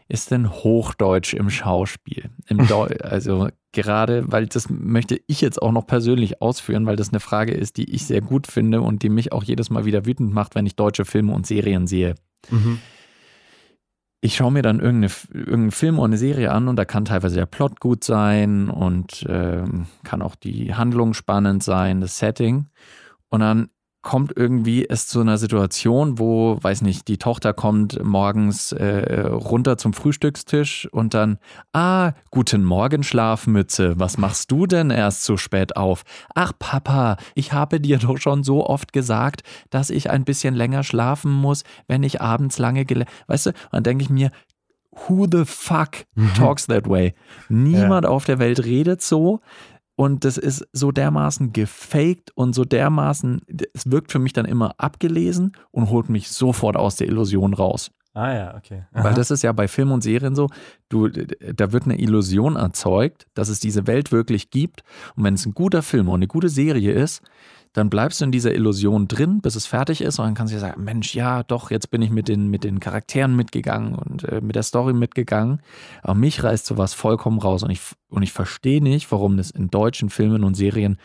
ist denn Hochdeutsch im Schauspiel? Im also gerade, weil das möchte ich jetzt auch noch persönlich ausführen, weil das eine Frage ist, die ich sehr gut finde und die mich auch jedes Mal wieder wütend macht, wenn ich deutsche Filme und Serien sehe. Mhm ich schaue mir dann irgendeine, irgendeinen Film oder eine Serie an und da kann teilweise der Plot gut sein und ähm, kann auch die Handlung spannend sein, das Setting. Und dann kommt irgendwie es zu einer Situation, wo, weiß nicht, die Tochter kommt morgens äh, runter zum Frühstückstisch und dann, ah, guten Morgen, Schlafmütze, was machst du denn erst so spät auf? Ach, Papa, ich habe dir doch schon so oft gesagt, dass ich ein bisschen länger schlafen muss, wenn ich abends lange gele Weißt du, und dann denke ich mir, who the fuck mhm. talks that way? Niemand ja. auf der Welt redet so. Und das ist so dermaßen gefaked und so dermaßen, es wirkt für mich dann immer abgelesen und holt mich sofort aus der Illusion raus. Ah ja, okay. Aha. Weil das ist ja bei Film und Serien so, du, da wird eine Illusion erzeugt, dass es diese Welt wirklich gibt. Und wenn es ein guter Film und eine gute Serie ist, dann bleibst du in dieser Illusion drin, bis es fertig ist und dann kannst du dir sagen, Mensch, ja, doch, jetzt bin ich mit den, mit den Charakteren mitgegangen und äh, mit der Story mitgegangen. Aber mich reißt sowas vollkommen raus und ich, und ich verstehe nicht, warum das in deutschen Filmen und Serien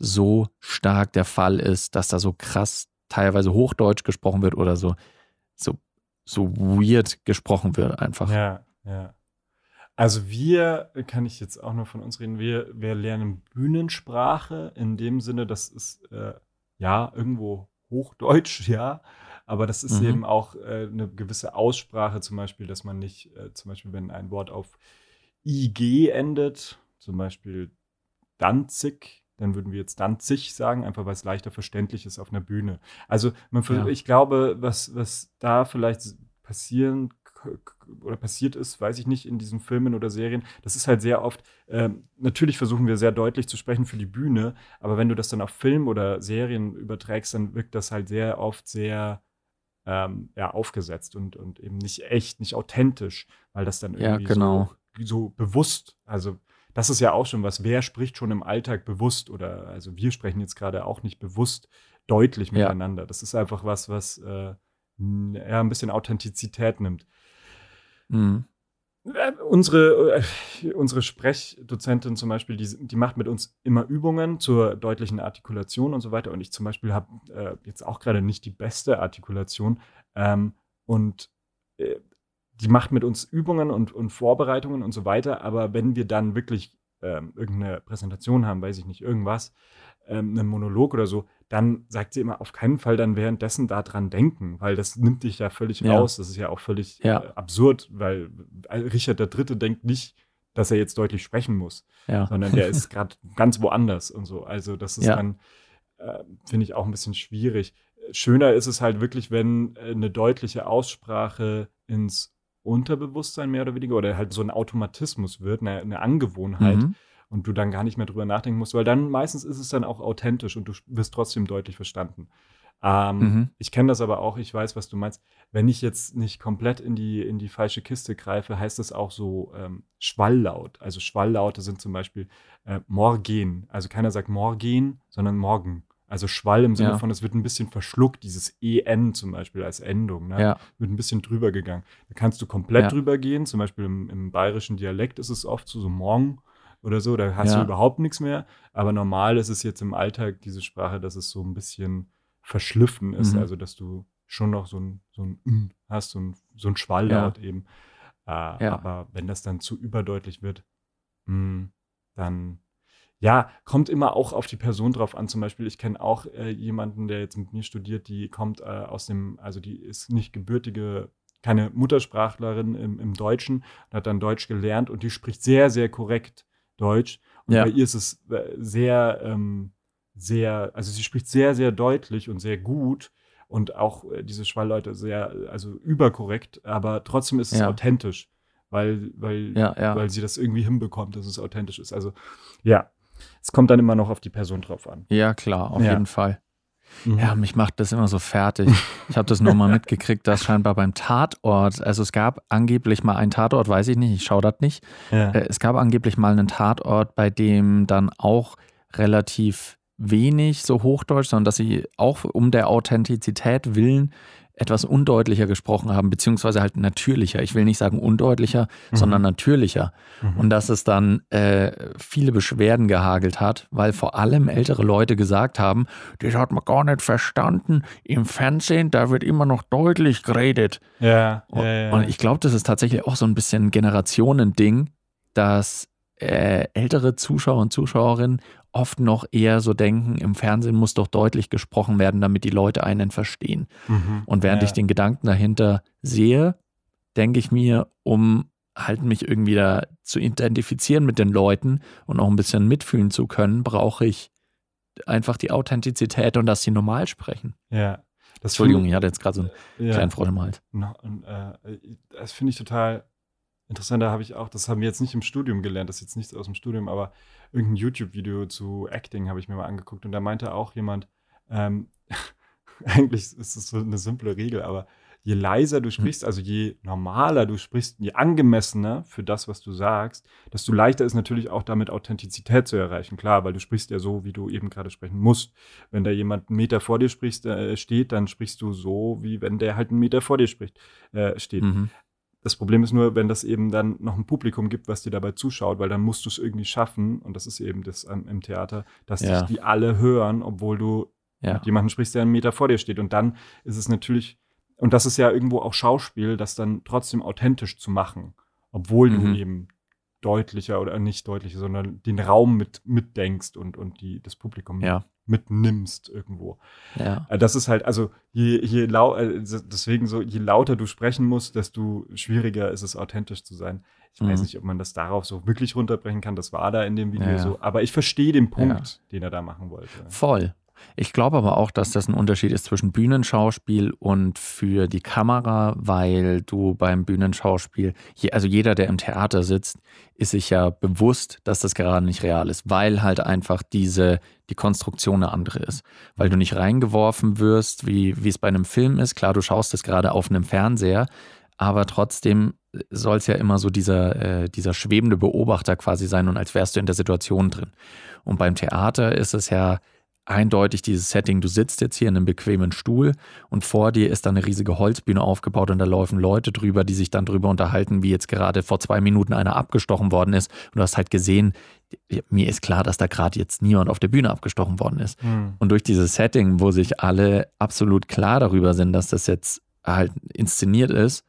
so stark der Fall ist, dass da so krass teilweise Hochdeutsch gesprochen wird oder so, so, so weird gesprochen wird einfach. Ja, ja. Also wir, kann ich jetzt auch nur von uns reden, wir, wir lernen Bühnensprache in dem Sinne, das ist äh, ja irgendwo Hochdeutsch, ja, aber das ist mhm. eben auch äh, eine gewisse Aussprache, zum Beispiel, dass man nicht, äh, zum Beispiel, wenn ein Wort auf IG endet, zum Beispiel Danzig, dann würden wir jetzt Danzig sagen, einfach weil es leichter verständlich ist auf einer Bühne. Also man, ja. ich glaube, was, was da vielleicht passieren oder passiert ist, weiß ich nicht, in diesen Filmen oder Serien. Das ist halt sehr oft, ähm, natürlich versuchen wir sehr deutlich zu sprechen für die Bühne, aber wenn du das dann auf Film oder Serien überträgst, dann wirkt das halt sehr oft sehr ähm, ja, aufgesetzt und, und eben nicht echt, nicht authentisch, weil das dann irgendwie ja, genau. so, so bewusst, also das ist ja auch schon was. Wer spricht schon im Alltag bewusst oder also wir sprechen jetzt gerade auch nicht bewusst deutlich miteinander. Ja. Das ist einfach was, was äh, ja, ein bisschen Authentizität nimmt. Mhm. Äh, unsere, äh, unsere Sprechdozentin zum Beispiel, die, die macht mit uns immer Übungen zur deutlichen Artikulation und so weiter. Und ich zum Beispiel habe äh, jetzt auch gerade nicht die beste Artikulation. Ähm, und äh, die macht mit uns Übungen und, und Vorbereitungen und so weiter. Aber wenn wir dann wirklich ähm, irgendeine Präsentation haben, weiß ich nicht, irgendwas, ähm, einen Monolog oder so, dann sagt sie immer auf keinen Fall dann währenddessen daran denken, weil das nimmt dich ja völlig ja. raus. Das ist ja auch völlig ja. Äh, absurd, weil äh, Richard III. denkt nicht, dass er jetzt deutlich sprechen muss, ja. sondern der ist gerade ganz woanders und so. Also das ist dann, äh, finde ich, auch ein bisschen schwierig. Schöner ist es halt wirklich, wenn äh, eine deutliche Aussprache ins Unterbewusstsein mehr oder weniger oder halt so ein Automatismus wird, eine, eine Angewohnheit. Mhm und du dann gar nicht mehr drüber nachdenken musst, weil dann meistens ist es dann auch authentisch und du wirst trotzdem deutlich verstanden. Ähm, mhm. Ich kenne das aber auch, ich weiß, was du meinst. Wenn ich jetzt nicht komplett in die, in die falsche Kiste greife, heißt es auch so ähm, Schwalllaut. Also Schwalllaute sind zum Beispiel äh, Morgen. Also keiner sagt Morgen, sondern Morgen. Also Schwall im Sinne ja. von, es wird ein bisschen verschluckt, dieses EN zum Beispiel als Endung, ne? ja. wird ein bisschen drüber gegangen. Da kannst du komplett ja. drüber gehen, zum Beispiel im, im bayerischen Dialekt ist es oft so, so morgen oder so, da hast du überhaupt nichts mehr. Aber normal ist es jetzt im Alltag diese Sprache, dass es so ein bisschen verschliffen ist, mhm. also dass du schon noch so ein, so ein hast, so ein, so ein Schwalllaut eben. Äh. Aber wenn das dann zu überdeutlich wird, mh, hm, dann ja, kommt immer auch auf die Person drauf an. Zum Beispiel, ich kenne auch äh, jemanden, der jetzt mit mir studiert, die kommt äh, aus dem, also die ist nicht gebürtige, keine Muttersprachlerin im, im Deutschen, hat dann Deutsch gelernt und die spricht sehr, sehr korrekt Deutsch. Und ja. bei ihr ist es äh, sehr, ähm, sehr, also sie spricht sehr, sehr deutlich und sehr gut und auch äh, diese Schwallleute sehr, also überkorrekt, aber trotzdem ist es ja. authentisch, weil, weil, ja, weil sie das irgendwie hinbekommt, dass es authentisch ist. Also ja, es kommt dann immer noch auf die Person drauf an. Ja, klar, auf jeden Fall. Mhm. Ja, mich macht das immer so fertig. Ich habe das nur mal mitgekriegt, dass scheinbar beim Tatort, also es gab angeblich mal einen Tatort, weiß ich nicht, ich schaue das nicht. Ja. Äh, es gab angeblich mal einen Tatort, bei dem dann auch relativ wenig so Hochdeutsch, sondern dass sie auch um der Authentizität willen etwas undeutlicher gesprochen haben, beziehungsweise halt natürlicher. Ich will nicht sagen undeutlicher, mhm. sondern natürlicher. Mhm. Und dass es dann äh, viele Beschwerden gehagelt hat, weil vor allem ältere Leute gesagt haben, das hat man gar nicht verstanden. Im Fernsehen, da wird immer noch deutlich geredet. Ja, und, ja, ja. und ich glaube, das ist tatsächlich auch so ein bisschen ein Generationending, dass äh, ältere Zuschauer und Zuschauerinnen oft noch eher so denken, im Fernsehen muss doch deutlich gesprochen werden, damit die Leute einen verstehen. Mhm. Und während ja. ich den Gedanken dahinter sehe, denke ich mir, um halt mich irgendwie da zu identifizieren mit den Leuten und auch ein bisschen mitfühlen zu können, brauche ich einfach die Authentizität und dass sie normal sprechen. Ja. Das Entschuldigung, ich hatte jetzt gerade so einen ja. kleinen Frosch im Hals. Äh, das finde ich total interessant. Da habe ich auch, das haben wir jetzt nicht im Studium gelernt, das ist jetzt nichts aus dem Studium, aber irgendein YouTube-Video zu Acting habe ich mir mal angeguckt und da meinte auch jemand, ähm, eigentlich ist es so eine simple Regel, aber je leiser du hm. sprichst, also je normaler du sprichst, je angemessener für das, was du sagst, desto leichter ist natürlich auch damit Authentizität zu erreichen. Klar, weil du sprichst ja so, wie du eben gerade sprechen musst. Wenn da jemand einen Meter vor dir sprichst, äh, steht, dann sprichst du so, wie wenn der halt einen Meter vor dir spricht, äh, steht. Mhm. Das Problem ist nur, wenn das eben dann noch ein Publikum gibt, was dir dabei zuschaut, weil dann musst du es irgendwie schaffen, und das ist eben das im Theater, dass ja. dich die alle hören, obwohl du ja. mit jemandem sprichst, der einen Meter vor dir steht. Und dann ist es natürlich, und das ist ja irgendwo auch Schauspiel, das dann trotzdem authentisch zu machen, obwohl mhm. du eben deutlicher oder nicht deutlicher, sondern den Raum mit mitdenkst und, und die, das Publikum ja mitnimmst irgendwo. Ja. Äh, das ist halt, also je, je lau äh, deswegen so, je lauter du sprechen musst, desto schwieriger ist es, authentisch zu sein. Ich mhm. weiß nicht, ob man das darauf so wirklich runterbrechen kann. Das war da in dem Video ja. so. Aber ich verstehe den Punkt, ja. den er da machen wollte. Voll. Ich glaube aber auch, dass das ein Unterschied ist zwischen Bühnenschauspiel und für die Kamera, weil du beim Bühnenschauspiel, also jeder, der im Theater sitzt, ist sich ja bewusst, dass das gerade nicht real ist, weil halt einfach diese, die Konstruktion eine andere ist. Weil du nicht reingeworfen wirst, wie, wie es bei einem Film ist. Klar, du schaust es gerade auf einem Fernseher, aber trotzdem soll es ja immer so dieser, äh, dieser schwebende Beobachter quasi sein und als wärst du in der Situation drin. Und beim Theater ist es ja eindeutig dieses Setting, du sitzt jetzt hier in einem bequemen Stuhl und vor dir ist da eine riesige Holzbühne aufgebaut und da laufen Leute drüber, die sich dann drüber unterhalten, wie jetzt gerade vor zwei Minuten einer abgestochen worden ist. Und du hast halt gesehen, mir ist klar, dass da gerade jetzt niemand auf der Bühne abgestochen worden ist. Mhm. Und durch dieses Setting, wo sich alle absolut klar darüber sind, dass das jetzt halt inszeniert ist,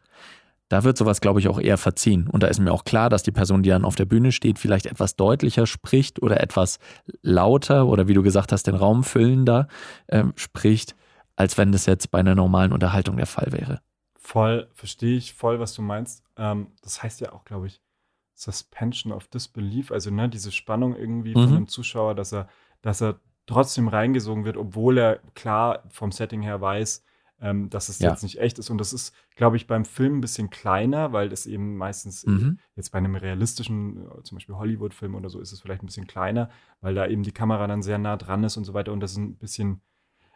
da wird sowas, glaube ich, auch eher verziehen. Und da ist mir auch klar, dass die Person, die dann auf der Bühne steht, vielleicht etwas deutlicher spricht oder etwas lauter oder wie du gesagt hast, den Raum füllender äh, spricht, als wenn das jetzt bei einer normalen Unterhaltung der Fall wäre. Voll, verstehe ich voll, was du meinst. Ähm, das heißt ja auch, glaube ich, Suspension of Disbelief, also ne, diese Spannung irgendwie mhm. von dem Zuschauer, dass er, dass er trotzdem reingesogen wird, obwohl er klar vom Setting her weiß, ähm, dass es ja. jetzt nicht echt ist. Und das ist, glaube ich, beim Film ein bisschen kleiner, weil es eben meistens mhm. jetzt bei einem realistischen, äh, zum Beispiel Hollywood-Film oder so, ist es vielleicht ein bisschen kleiner, weil da eben die Kamera dann sehr nah dran ist und so weiter. Und das ist ein bisschen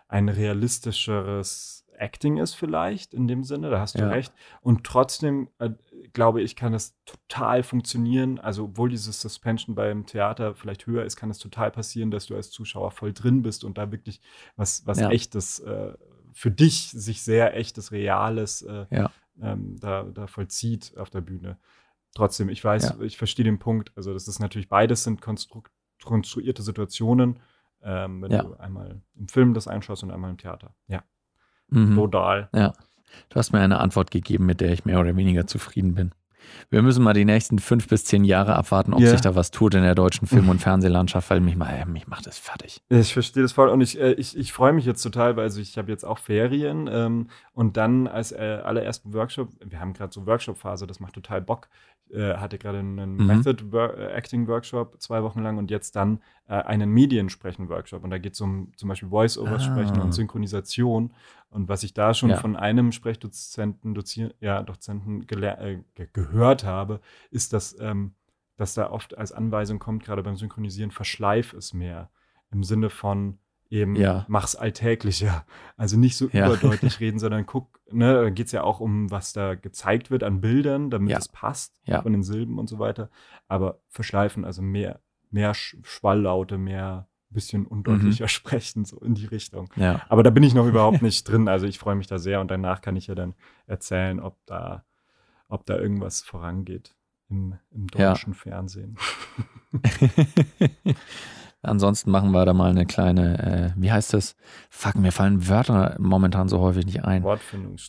ein realistischeres Acting ist vielleicht in dem Sinne, da hast du ja. recht. Und trotzdem äh, glaube ich, kann es total funktionieren. Also, obwohl dieses Suspension beim Theater vielleicht höher ist, kann es total passieren, dass du als Zuschauer voll drin bist und da wirklich was, was ja. echtes äh, für dich sich sehr echtes, reales äh, ja. ähm, da, da vollzieht auf der Bühne. Trotzdem, ich weiß, ja. ich verstehe den Punkt. Also, das ist natürlich beides sind konstru konstruierte Situationen, ähm, wenn ja. du einmal im Film das einschaust und einmal im Theater. Ja. Mhm. Total. Ja. Du hast mir eine Antwort gegeben, mit der ich mehr oder weniger zufrieden bin. Wir müssen mal die nächsten fünf bis zehn Jahre abwarten, ob yeah. sich da was tut in der deutschen Film- und Fernsehlandschaft, weil mich, mal, mich macht das fertig. Ich verstehe das voll und ich, äh, ich, ich freue mich jetzt total, weil also ich habe jetzt auch Ferien ähm, und dann als äh, allerersten Workshop, wir haben gerade so Workshop-Phase, das macht total Bock, äh, hatte gerade einen mhm. Method äh, Acting Workshop zwei Wochen lang und jetzt dann äh, einen Mediensprechen Workshop. Und da geht es um zum Beispiel Voice-Over-Sprechen ah. und Synchronisation. Und was ich da schon ja. von einem Sprechdozenten, Dozier ja, Dozenten äh, gehört habe, ist, dass, ähm, dass da oft als Anweisung kommt, gerade beim Synchronisieren, verschleif es mehr. Im Sinne von, eben ja. mach's alltäglicher. Also nicht so ja. überdeutlich reden, sondern guck, ne, da geht es ja auch um, was da gezeigt wird an Bildern, damit ja. es passt ja. von den Silben und so weiter. Aber verschleifen, also mehr, mehr Schwalllaute, mehr bisschen undeutlicher mhm. sprechen, so in die Richtung. Ja. Aber da bin ich noch überhaupt nicht drin. Also ich freue mich da sehr und danach kann ich ja dann erzählen, ob da, ob da irgendwas vorangeht im, im deutschen Fernsehen. Ansonsten machen wir da mal eine kleine, äh, wie heißt das? Fuck, mir fallen Wörter momentan so häufig nicht ein.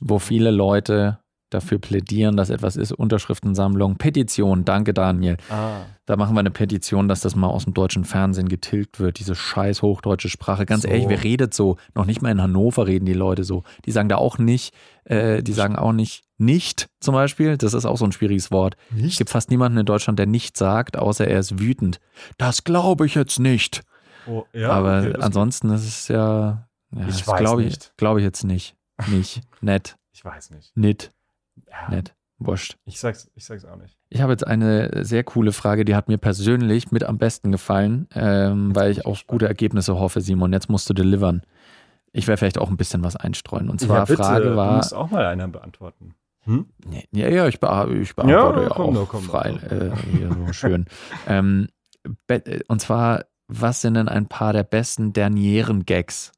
Wo viele Leute dafür plädieren, dass etwas ist, Unterschriftensammlung, Petition, danke Daniel. Ah. Da machen wir eine Petition, dass das mal aus dem deutschen Fernsehen getilgt wird, diese scheiß hochdeutsche Sprache. Ganz so. ehrlich, wer redet so? Noch nicht mal in Hannover reden die Leute so. Die sagen da auch nicht, äh, die sagen auch nicht nicht zum Beispiel. Das ist auch so ein schwieriges Wort. Nicht? Es gibt fast niemanden in Deutschland, der nicht sagt, außer er ist wütend. Das glaube ich jetzt nicht. Oh, ja, Aber okay, ansonsten ist es ja, ja ich weiß glaube ich, glaube ich jetzt nicht. Nicht. Nett. Ich weiß nicht. Nett. Ja. Nett. Wurscht. Ich sag's, ich sag's auch nicht. Ich habe jetzt eine sehr coole Frage, die hat mir persönlich mit am besten gefallen, ähm, weil ich auf gute Ergebnisse hoffe, Simon. Jetzt musst du delivern. Ich werde vielleicht auch ein bisschen was einstreuen. Und zwar ja, bitte, Frage war. Du musst auch mal einer beantworten. Hm? Ja, ja, ich, beantworte, ich beantworte ja, komm, auch komm, frei. Äh, hier so schön. ähm, und zwar, was sind denn ein paar der besten dernieren Gags,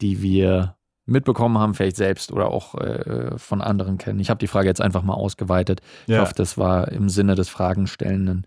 die wir mitbekommen haben, vielleicht selbst oder auch äh, von anderen kennen. Ich habe die Frage jetzt einfach mal ausgeweitet. Ich ja. hoffe, das war im Sinne des Fragenstellenden.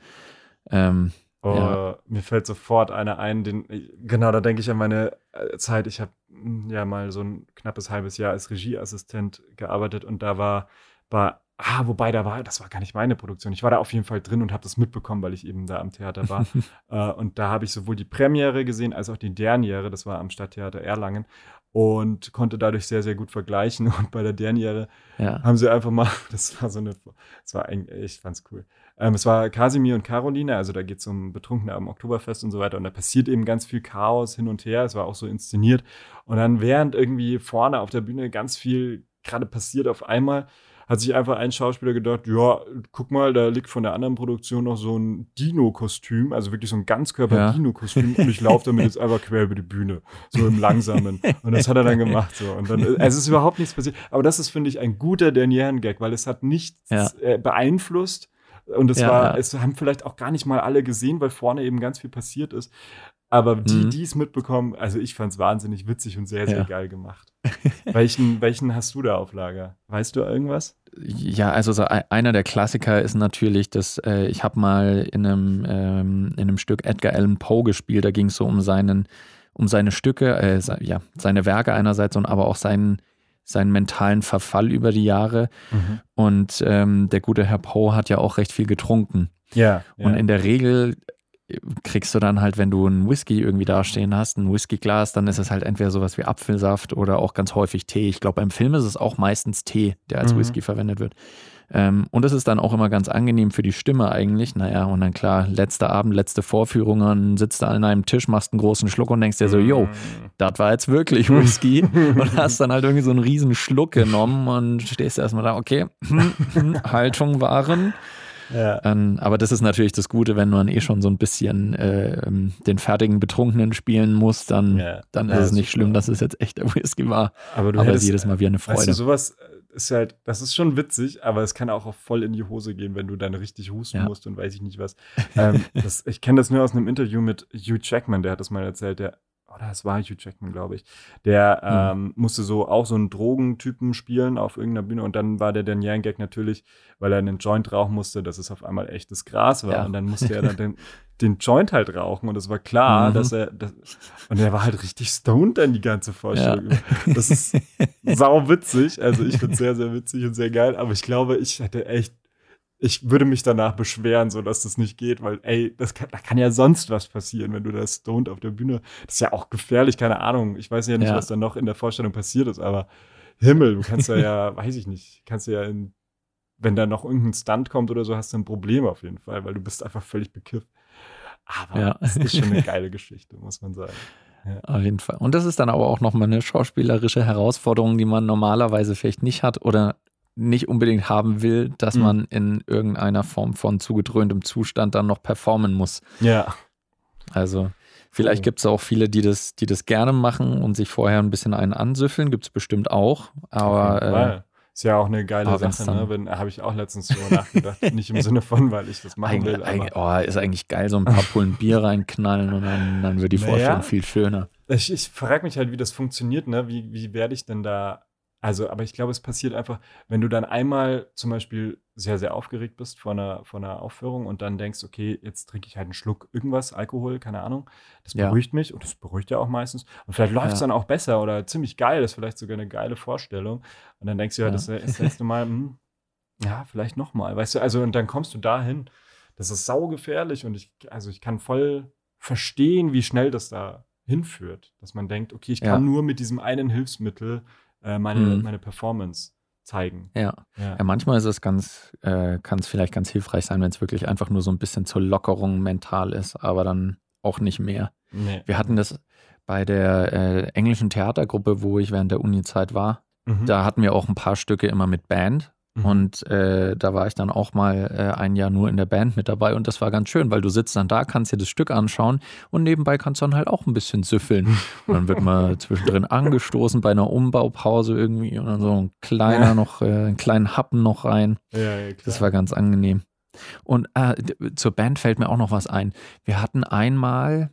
Ähm, oh, ja. Mir fällt sofort einer ein, den, genau, da denke ich an meine äh, Zeit. Ich habe hm, ja mal so ein knappes halbes Jahr als Regieassistent gearbeitet und da war, war Ah, wobei da war, das war gar nicht meine Produktion. Ich war da auf jeden Fall drin und habe das mitbekommen, weil ich eben da am Theater war. äh, und da habe ich sowohl die Premiere gesehen als auch die Derniere. Das war am Stadttheater Erlangen und konnte dadurch sehr, sehr gut vergleichen. Und bei der Derniere ja. haben sie einfach mal, das war so eine, das war eigentlich, ich fand's cool. Ähm, es war Kasimir und Caroline, also da geht es um Betrunkene am Oktoberfest und so weiter. Und da passiert eben ganz viel Chaos hin und her. Es war auch so inszeniert. Und dann, während irgendwie vorne auf der Bühne ganz viel gerade passiert auf einmal, hat sich einfach ein Schauspieler gedacht, ja, guck mal, da liegt von der anderen Produktion noch so ein Dino-Kostüm, also wirklich so ein Ganzkörper-Dino-Kostüm und ich laufe damit jetzt einfach quer über die Bühne, so im Langsamen. Und das hat er dann gemacht. So. Und dann, es ist überhaupt nichts passiert. Aber das ist, finde ich, ein guter Danieren-Gag, weil es hat nichts ja. Äh, beeinflusst. Und es ja, war, ja. es haben vielleicht auch gar nicht mal alle gesehen, weil vorne eben ganz viel passiert ist. Aber die, mhm. die es mitbekommen, also ich fand es wahnsinnig witzig und sehr, sehr ja. geil gemacht. welchen, welchen hast du da auf Lager? Weißt du irgendwas? Ja, also so einer der Klassiker ist natürlich, dass äh, ich habe mal in einem, ähm, in einem Stück Edgar Allan Poe gespielt. Da ging es so um seinen, um seine Stücke, äh, ja, seine Werke einerseits und aber auch seinen, seinen mentalen Verfall über die Jahre. Mhm. Und ähm, der gute Herr Poe hat ja auch recht viel getrunken. Ja. Und ja. in der Regel kriegst du dann halt, wenn du einen Whisky irgendwie dastehen hast, ein Whiskyglas, dann ist es halt entweder sowas wie Apfelsaft oder auch ganz häufig Tee. Ich glaube, beim Film ist es auch meistens Tee, der als mhm. Whisky verwendet wird. Ähm, und es ist dann auch immer ganz angenehm für die Stimme eigentlich. Naja, und dann klar, letzter Abend, letzte Vorführung, dann sitzt du an einem Tisch, machst einen großen Schluck und denkst dir so, yo, mhm. das war jetzt wirklich Whisky. und hast dann halt irgendwie so einen riesen Schluck genommen und stehst erstmal da, okay, Haltung waren. Ja. Ähm, aber das ist natürlich das Gute, wenn man eh schon so ein bisschen äh, den fertigen Betrunkenen spielen muss, dann, ja. dann ist ja, es nicht schlimm, dass es jetzt echt der Whisky war. Aber, du aber hättest, jedes Mal wie eine Freude. Weißt du, sowas äh, ist halt, das ist schon witzig, aber es kann auch voll in die Hose gehen, wenn du dann richtig husten musst und weiß ich nicht was. ähm, das, ich kenne das nur aus einem Interview mit Hugh Jackman, der hat das mal erzählt, der oder es war Hugh Jackman, glaube ich. Der mhm. ähm, musste so auch so einen Drogentypen spielen auf irgendeiner Bühne und dann war der Daniel Gag natürlich, weil er einen Joint rauchen musste, dass es auf einmal echtes Gras war ja. und dann musste er dann den, den Joint halt rauchen und es war klar, mhm. dass er das, und er war halt richtig stoned dann die ganze Vorstellung. Ja. Das ist sau witzig, also ich finde es sehr sehr witzig und sehr geil, aber ich glaube, ich hätte echt ich würde mich danach beschweren, so dass das nicht geht, weil, ey, das kann, da kann ja sonst was passieren, wenn du da stoned auf der Bühne. Das ist ja auch gefährlich, keine Ahnung. Ich weiß ja nicht, ja. was da noch in der Vorstellung passiert ist, aber Himmel, du kannst ja, ja, weiß ich nicht, kannst ja in, wenn da noch irgendein Stunt kommt oder so, hast du ein Problem auf jeden Fall, weil du bist einfach völlig bekifft. Aber ja. es ist schon eine geile Geschichte, muss man sagen. Ja. Auf jeden Fall. Und das ist dann aber auch nochmal eine schauspielerische Herausforderung, die man normalerweise vielleicht nicht hat oder nicht unbedingt haben will, dass mhm. man in irgendeiner Form von zugedröhntem Zustand dann noch performen muss. Ja. Also vielleicht oh. gibt es auch viele, die das, die das gerne machen und sich vorher ein bisschen einen ansüffeln, gibt es bestimmt auch. Aber äh, ist ja auch eine geile Sache, ne? Habe ich auch letztens so nachgedacht. Nicht im Sinne von, weil ich das machen will. Aber oh, ist eigentlich geil, so ein paar Pullen Bier reinknallen und dann, dann wird die naja, Vorstellung viel schöner. Ich, ich frage mich halt, wie das funktioniert, ne? Wie, wie werde ich denn da also, aber ich glaube, es passiert einfach, wenn du dann einmal zum Beispiel sehr, sehr aufgeregt bist vor einer, vor einer Aufführung und dann denkst, okay, jetzt trinke ich halt einen Schluck irgendwas, Alkohol, keine Ahnung. Das beruhigt ja. mich und das beruhigt ja auch meistens. Und vielleicht läuft es ja. dann auch besser oder ziemlich geil, das ist vielleicht sogar eine geile Vorstellung. Und dann denkst du ja, ja. das ist das letzte Mal, hm, ja, vielleicht nochmal, weißt du, also und dann kommst du dahin. Das ist saugefährlich und ich, also ich kann voll verstehen, wie schnell das da hinführt, dass man denkt, okay, ich kann nur mit diesem einen Hilfsmittel äh, meine, mhm. meine Performance zeigen. Ja. ja. ja. manchmal ist es ganz, äh, kann es vielleicht ganz hilfreich sein, wenn es wirklich einfach nur so ein bisschen zur Lockerung mental ist, aber dann auch nicht mehr. Nee. Wir hatten das bei der äh, englischen Theatergruppe, wo ich während der Uni-Zeit war. Mhm. Da hatten wir auch ein paar Stücke immer mit Band. Mhm. Und äh, da war ich dann auch mal äh, ein Jahr nur in der Band mit dabei und das war ganz schön, weil du sitzt dann da, kannst dir das Stück anschauen und nebenbei kannst du dann halt auch ein bisschen süffeln. Und dann wird mal zwischendrin angestoßen bei einer Umbaupause irgendwie und dann so ein kleiner ja. noch, äh, einen kleinen Happen noch rein. Ja, ja, das war ganz angenehm. Und äh, zur Band fällt mir auch noch was ein. Wir hatten einmal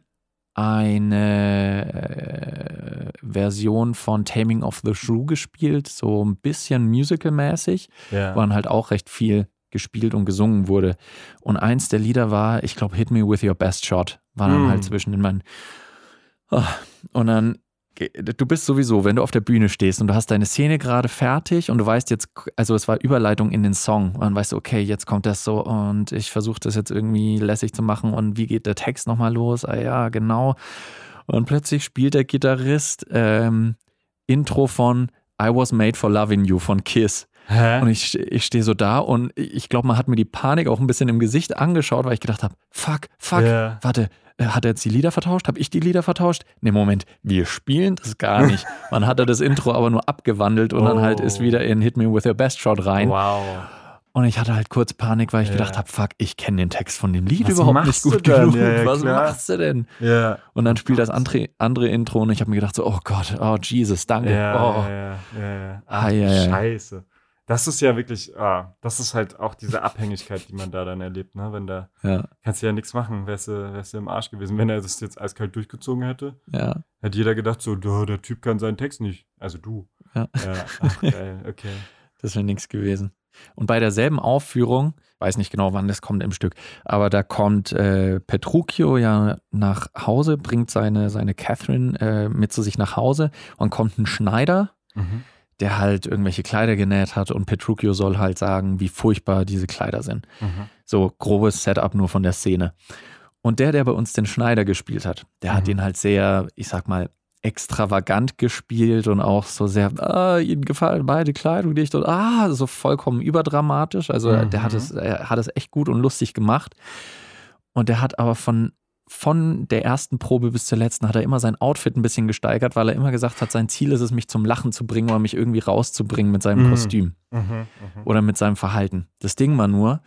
eine äh, Version von Taming of the Shrew gespielt, so ein bisschen musical-mäßig, ja. wo dann halt auch recht viel gespielt und gesungen wurde. Und eins der Lieder war, ich glaube, Hit Me With Your Best Shot, war dann mm. halt zwischen den meinen. Oh. Und dann du bist sowieso, wenn du auf der Bühne stehst und du hast deine Szene gerade fertig und du weißt jetzt, also es war Überleitung in den Song und dann weißt du, okay, jetzt kommt das so und ich versuche das jetzt irgendwie lässig zu machen und wie geht der Text nochmal los? Ah ja, genau. Und plötzlich spielt der Gitarrist ähm, Intro von I Was Made for Loving You von Kiss. Hä? Und ich, ich stehe so da und ich glaube, man hat mir die Panik auch ein bisschen im Gesicht angeschaut, weil ich gedacht habe, fuck, fuck, yeah. warte, äh, hat er jetzt die Lieder vertauscht? Habe ich die Lieder vertauscht? Nee, Moment, wir spielen das gar nicht. Man hatte das Intro aber nur abgewandelt und oh. dann halt ist wieder in Hit Me With Your Best Shot rein. Wow. Und ich hatte halt kurz Panik, weil ich ja. gedacht habe, fuck, ich kenne den Text von dem Lied Was überhaupt nicht gut genug. Ja, ja, Was klar. machst du denn? Ja. Und dann spielt das andere, andere Intro und ich habe mir gedacht so, oh Gott, oh Jesus, danke. Ja, oh. ah, ja, Scheiße. Das ist ja wirklich, ah, das ist halt auch diese Abhängigkeit, die man da dann erlebt, ne? Wenn da ja. kannst du ja nichts machen, wärst du, wärst du im Arsch gewesen. Wenn er das jetzt eiskalt durchgezogen hätte, ja. hätte jeder gedacht, so, der Typ kann seinen Text nicht. Also du. Ja. ja ach, geil, okay. Das wäre nichts gewesen. Und bei derselben Aufführung, weiß nicht genau, wann das kommt im Stück, aber da kommt äh, Petruchio ja nach Hause, bringt seine, seine Catherine äh, mit zu sich nach Hause und kommt ein Schneider. Mhm der halt irgendwelche Kleider genäht hat und Petruchio soll halt sagen, wie furchtbar diese Kleider sind. Mhm. So grobes Setup nur von der Szene. Und der, der bei uns den Schneider gespielt hat, der mhm. hat ihn halt sehr, ich sag mal, extravagant gespielt und auch so sehr, ah, ihnen gefallen beide Kleidung nicht und ah, so vollkommen überdramatisch. Also mhm. der hat es, er hat es echt gut und lustig gemacht. Und der hat aber von von der ersten Probe bis zur letzten hat er immer sein Outfit ein bisschen gesteigert, weil er immer gesagt hat, sein Ziel ist es, mich zum Lachen zu bringen oder mich irgendwie rauszubringen mit seinem mhm. Kostüm mhm, mhm. oder mit seinem Verhalten. Das Ding war nur,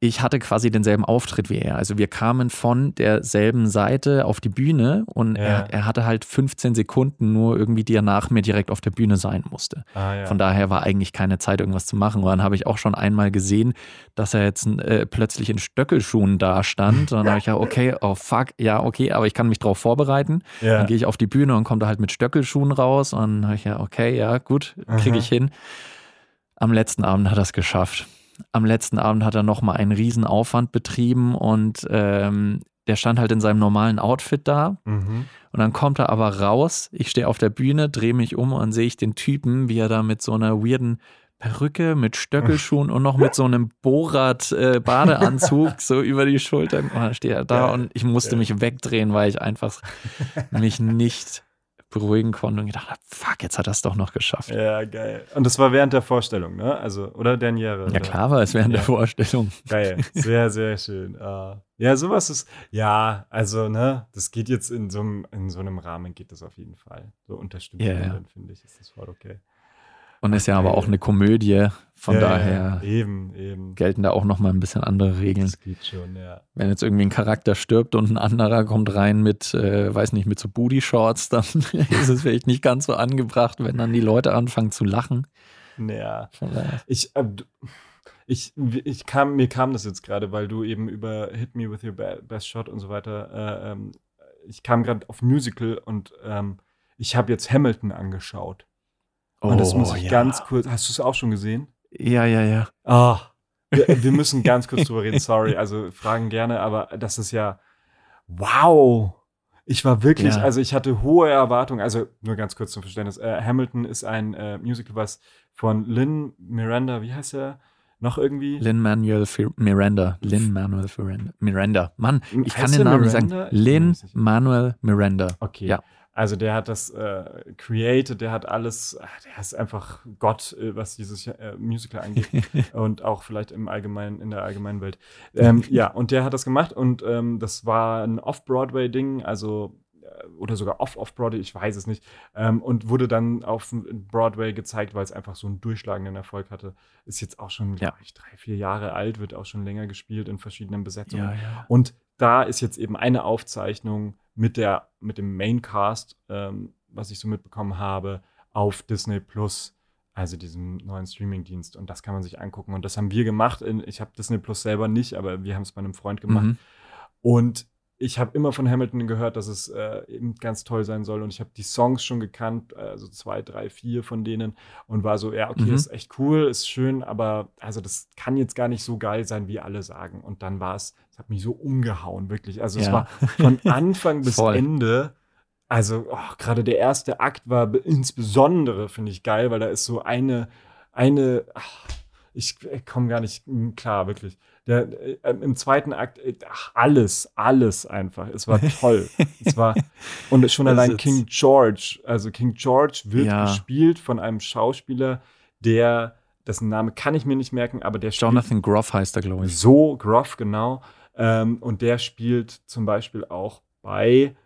ich hatte quasi denselben Auftritt wie er. Also wir kamen von derselben Seite auf die Bühne und ja. er, er, hatte halt 15 Sekunden nur irgendwie, die er nach mir direkt auf der Bühne sein musste. Ah, ja. Von daher war eigentlich keine Zeit, irgendwas zu machen. Und dann habe ich auch schon einmal gesehen, dass er jetzt äh, plötzlich in Stöckelschuhen da stand. Und dann habe ich ja, okay, oh fuck, ja, okay, aber ich kann mich darauf vorbereiten. Ja. Dann gehe ich auf die Bühne und komme da halt mit Stöckelschuhen raus. Und dann habe ich ja, okay, ja, gut, kriege ich hin. Am letzten Abend hat er es geschafft am letzten Abend hat er nochmal einen riesen Aufwand betrieben und ähm, der stand halt in seinem normalen Outfit da. Mhm. Und dann kommt er aber raus. Ich stehe auf der Bühne, drehe mich um und sehe ich den Typen, wie er da mit so einer weirden Perücke, mit Stöckelschuhen und noch mit so einem Borat-Badeanzug äh, so über die Schultern. Und dann steht er da ja, und ich musste ja. mich wegdrehen, weil ich einfach mich nicht beruhigen konnte und gedacht habe, fuck, jetzt hat er es doch noch geschafft. Ja, geil. Und das war während der Vorstellung, ne? Also, oder Derniere? Ja, klar war es während ja. der Vorstellung. Geil. Sehr, sehr schön. Uh, ja, sowas ist, ja, also, ne, das geht jetzt in so einem, in so einem Rahmen geht das auf jeden Fall. So unterstützt, yeah, ja. finde ich, ist das voll okay. Und ist ja aber auch eine Komödie, von ja, daher eben, eben. gelten da auch nochmal ein bisschen andere Regeln. Das geht schon, ja. Wenn jetzt irgendwie ein Charakter stirbt und ein anderer kommt rein mit, äh, weiß nicht, mit so Booty-Shorts, dann ist es vielleicht nicht ganz so angebracht, wenn dann die Leute anfangen zu lachen. Naja. Ich, äh, ich, ich kam, mir kam das jetzt gerade, weil du eben über Hit Me With Your Best Shot und so weiter, äh, ähm, ich kam gerade auf Musical und ähm, ich habe jetzt Hamilton angeschaut. Oh, und das muss ich ja. ganz kurz. Hast du es auch schon gesehen? Ja, ja, ja. Ah, wir, wir müssen ganz kurz drüber reden. Sorry, also fragen gerne, aber das ist ja wow. Ich war wirklich, ja. also ich hatte hohe Erwartungen. Also nur ganz kurz zum Verständnis. Äh, Hamilton ist ein äh, Musical, was von Lynn Miranda, wie heißt er? Noch irgendwie? Lin Manuel Miranda. Lin Manuel Miranda. Mann, ich heißt kann den Namen Miranda? nicht sagen. Lin Manuel Miranda. Okay. Ja. Also der hat das äh, created, der hat alles, der ist einfach Gott, äh, was dieses äh, Musical angeht und auch vielleicht im allgemeinen, in der allgemeinen Welt. Ähm, ja, und der hat das gemacht und ähm, das war ein Off-Broadway-Ding, also äh, oder sogar off-off-Broadway, ich weiß es nicht, ähm, und wurde dann auf Broadway gezeigt, weil es einfach so einen durchschlagenden Erfolg hatte. Ist jetzt auch schon, ja. ich, drei, vier Jahre alt, wird auch schon länger gespielt in verschiedenen Besetzungen. Ja, ja. Und da ist jetzt eben eine Aufzeichnung mit, der, mit dem Maincast, ähm, was ich so mitbekommen habe, auf Disney Plus, also diesem neuen Streamingdienst. Und das kann man sich angucken. Und das haben wir gemacht. Ich habe Disney Plus selber nicht, aber wir haben es bei einem Freund gemacht. Mhm. Und ich habe immer von Hamilton gehört, dass es äh, eben ganz toll sein soll. Und ich habe die Songs schon gekannt, also zwei, drei, vier von denen. Und war so, ja, okay, mhm. ist echt cool, ist schön, aber also das kann jetzt gar nicht so geil sein, wie alle sagen. Und dann war es, es hat mich so umgehauen, wirklich. Also ja. es war von Anfang bis Ende. Also oh, gerade der erste Akt war insbesondere, finde ich, geil, weil da ist so eine, eine, ach, ich komme gar nicht klar, wirklich. Der, äh, Im zweiten Akt, äh, alles, alles einfach. Es war toll. es war, und schon allein King George. Also King George wird ja. gespielt von einem Schauspieler, der dessen Name kann ich mir nicht merken, aber der Jonathan Groff heißt er, glaube ich. So, Groff, genau. Ähm, und der spielt zum Beispiel auch bei,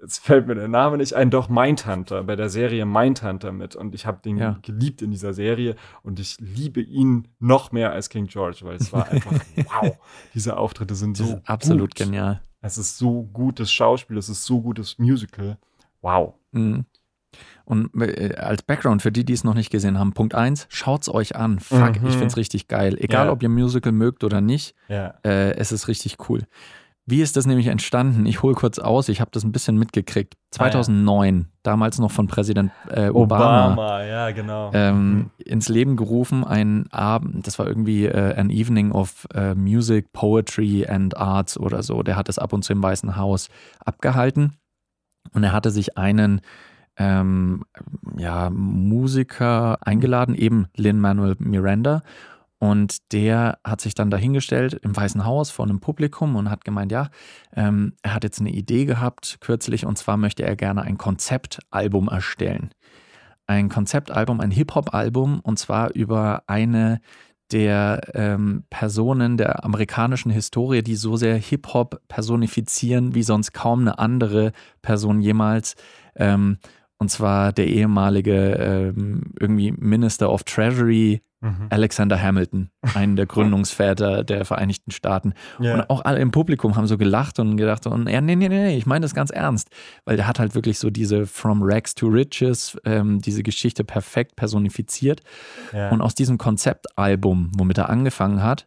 jetzt fällt mir der Name nicht ein, doch Mindhunter, bei der Serie Mindhunter mit. Und ich habe den ja. geliebt in dieser Serie und ich liebe ihn noch mehr als King George, weil es war einfach, wow, diese Auftritte sind so absolut gut. genial. Es ist so gutes Schauspiel, es ist so gutes Musical. Wow. Mhm. Und äh, als Background für die, die es noch nicht gesehen haben, Punkt 1, schaut's euch an. Fuck, mhm. ich find's richtig geil. Egal, ja. ob ihr Musical mögt oder nicht, ja. äh, es ist richtig cool. Wie ist das nämlich entstanden? Ich hole kurz aus, ich habe das ein bisschen mitgekriegt. 2009, ah, ja. damals noch von Präsident äh, Obama, Obama, ja, genau. Ähm, mhm. ins Leben gerufen, ein Abend, das war irgendwie äh, an Evening of äh, Music, Poetry and Arts oder so. Der hat es ab und zu im Weißen Haus abgehalten und er hatte sich einen ähm, ja, Musiker eingeladen, eben Lin-Manuel Miranda. Und der hat sich dann dahingestellt im Weißen Haus vor einem Publikum und hat gemeint, ja, ähm, er hat jetzt eine Idee gehabt kürzlich und zwar möchte er gerne ein Konzeptalbum erstellen. Ein Konzeptalbum, ein Hip-Hop-Album und zwar über eine der ähm, Personen der amerikanischen Historie, die so sehr Hip-Hop personifizieren wie sonst kaum eine andere Person jemals. Ähm, und zwar der ehemalige ähm, irgendwie Minister of Treasury mhm. Alexander Hamilton, einen der Gründungsväter der Vereinigten Staaten. Yeah. Und auch alle im Publikum haben so gelacht und gedacht, und ja, nee, nee, nee, ich meine das ganz ernst. Weil der hat halt wirklich so diese From Rags to Riches, ähm, diese Geschichte perfekt personifiziert. Yeah. Und aus diesem Konzeptalbum, womit er angefangen hat,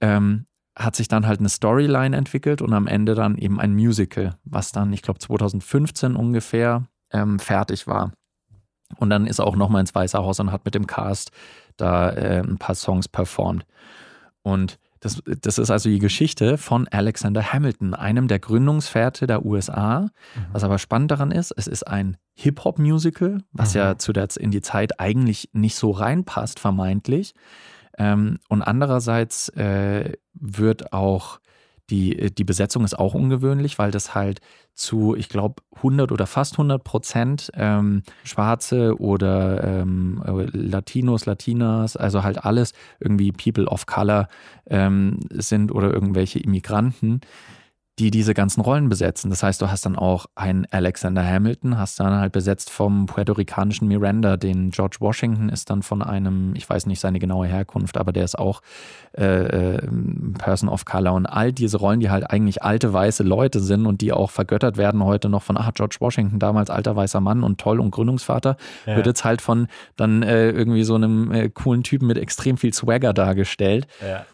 ähm, hat sich dann halt eine Storyline entwickelt und am Ende dann eben ein Musical, was dann, ich glaube, 2015 ungefähr ähm, fertig war. Und dann ist er auch nochmal ins Weiße Haus und hat mit dem Cast da äh, ein paar Songs performt. Und das, das ist also die Geschichte von Alexander Hamilton, einem der Gründungsväter der USA. Mhm. Was aber spannend daran ist, es ist ein Hip-Hop-Musical, was mhm. ja zu der, in die Zeit eigentlich nicht so reinpasst, vermeintlich. Ähm, und andererseits äh, wird auch die, die Besetzung ist auch ungewöhnlich, weil das halt zu, ich glaube, 100 oder fast 100 Prozent ähm, Schwarze oder ähm, Latinos, Latinas, also halt alles irgendwie People of Color ähm, sind oder irgendwelche Immigranten die diese ganzen Rollen besetzen. Das heißt, du hast dann auch einen Alexander Hamilton, hast dann halt besetzt vom puerto-ricanischen Miranda, den George Washington ist dann von einem, ich weiß nicht seine genaue Herkunft, aber der ist auch äh, äh, Person of Color und all diese Rollen, die halt eigentlich alte weiße Leute sind und die auch vergöttert werden heute noch von, ach, George Washington, damals alter weißer Mann und toll und Gründungsvater, ja. wird jetzt halt von dann äh, irgendwie so einem äh, coolen Typen mit extrem viel Swagger dargestellt. Ja.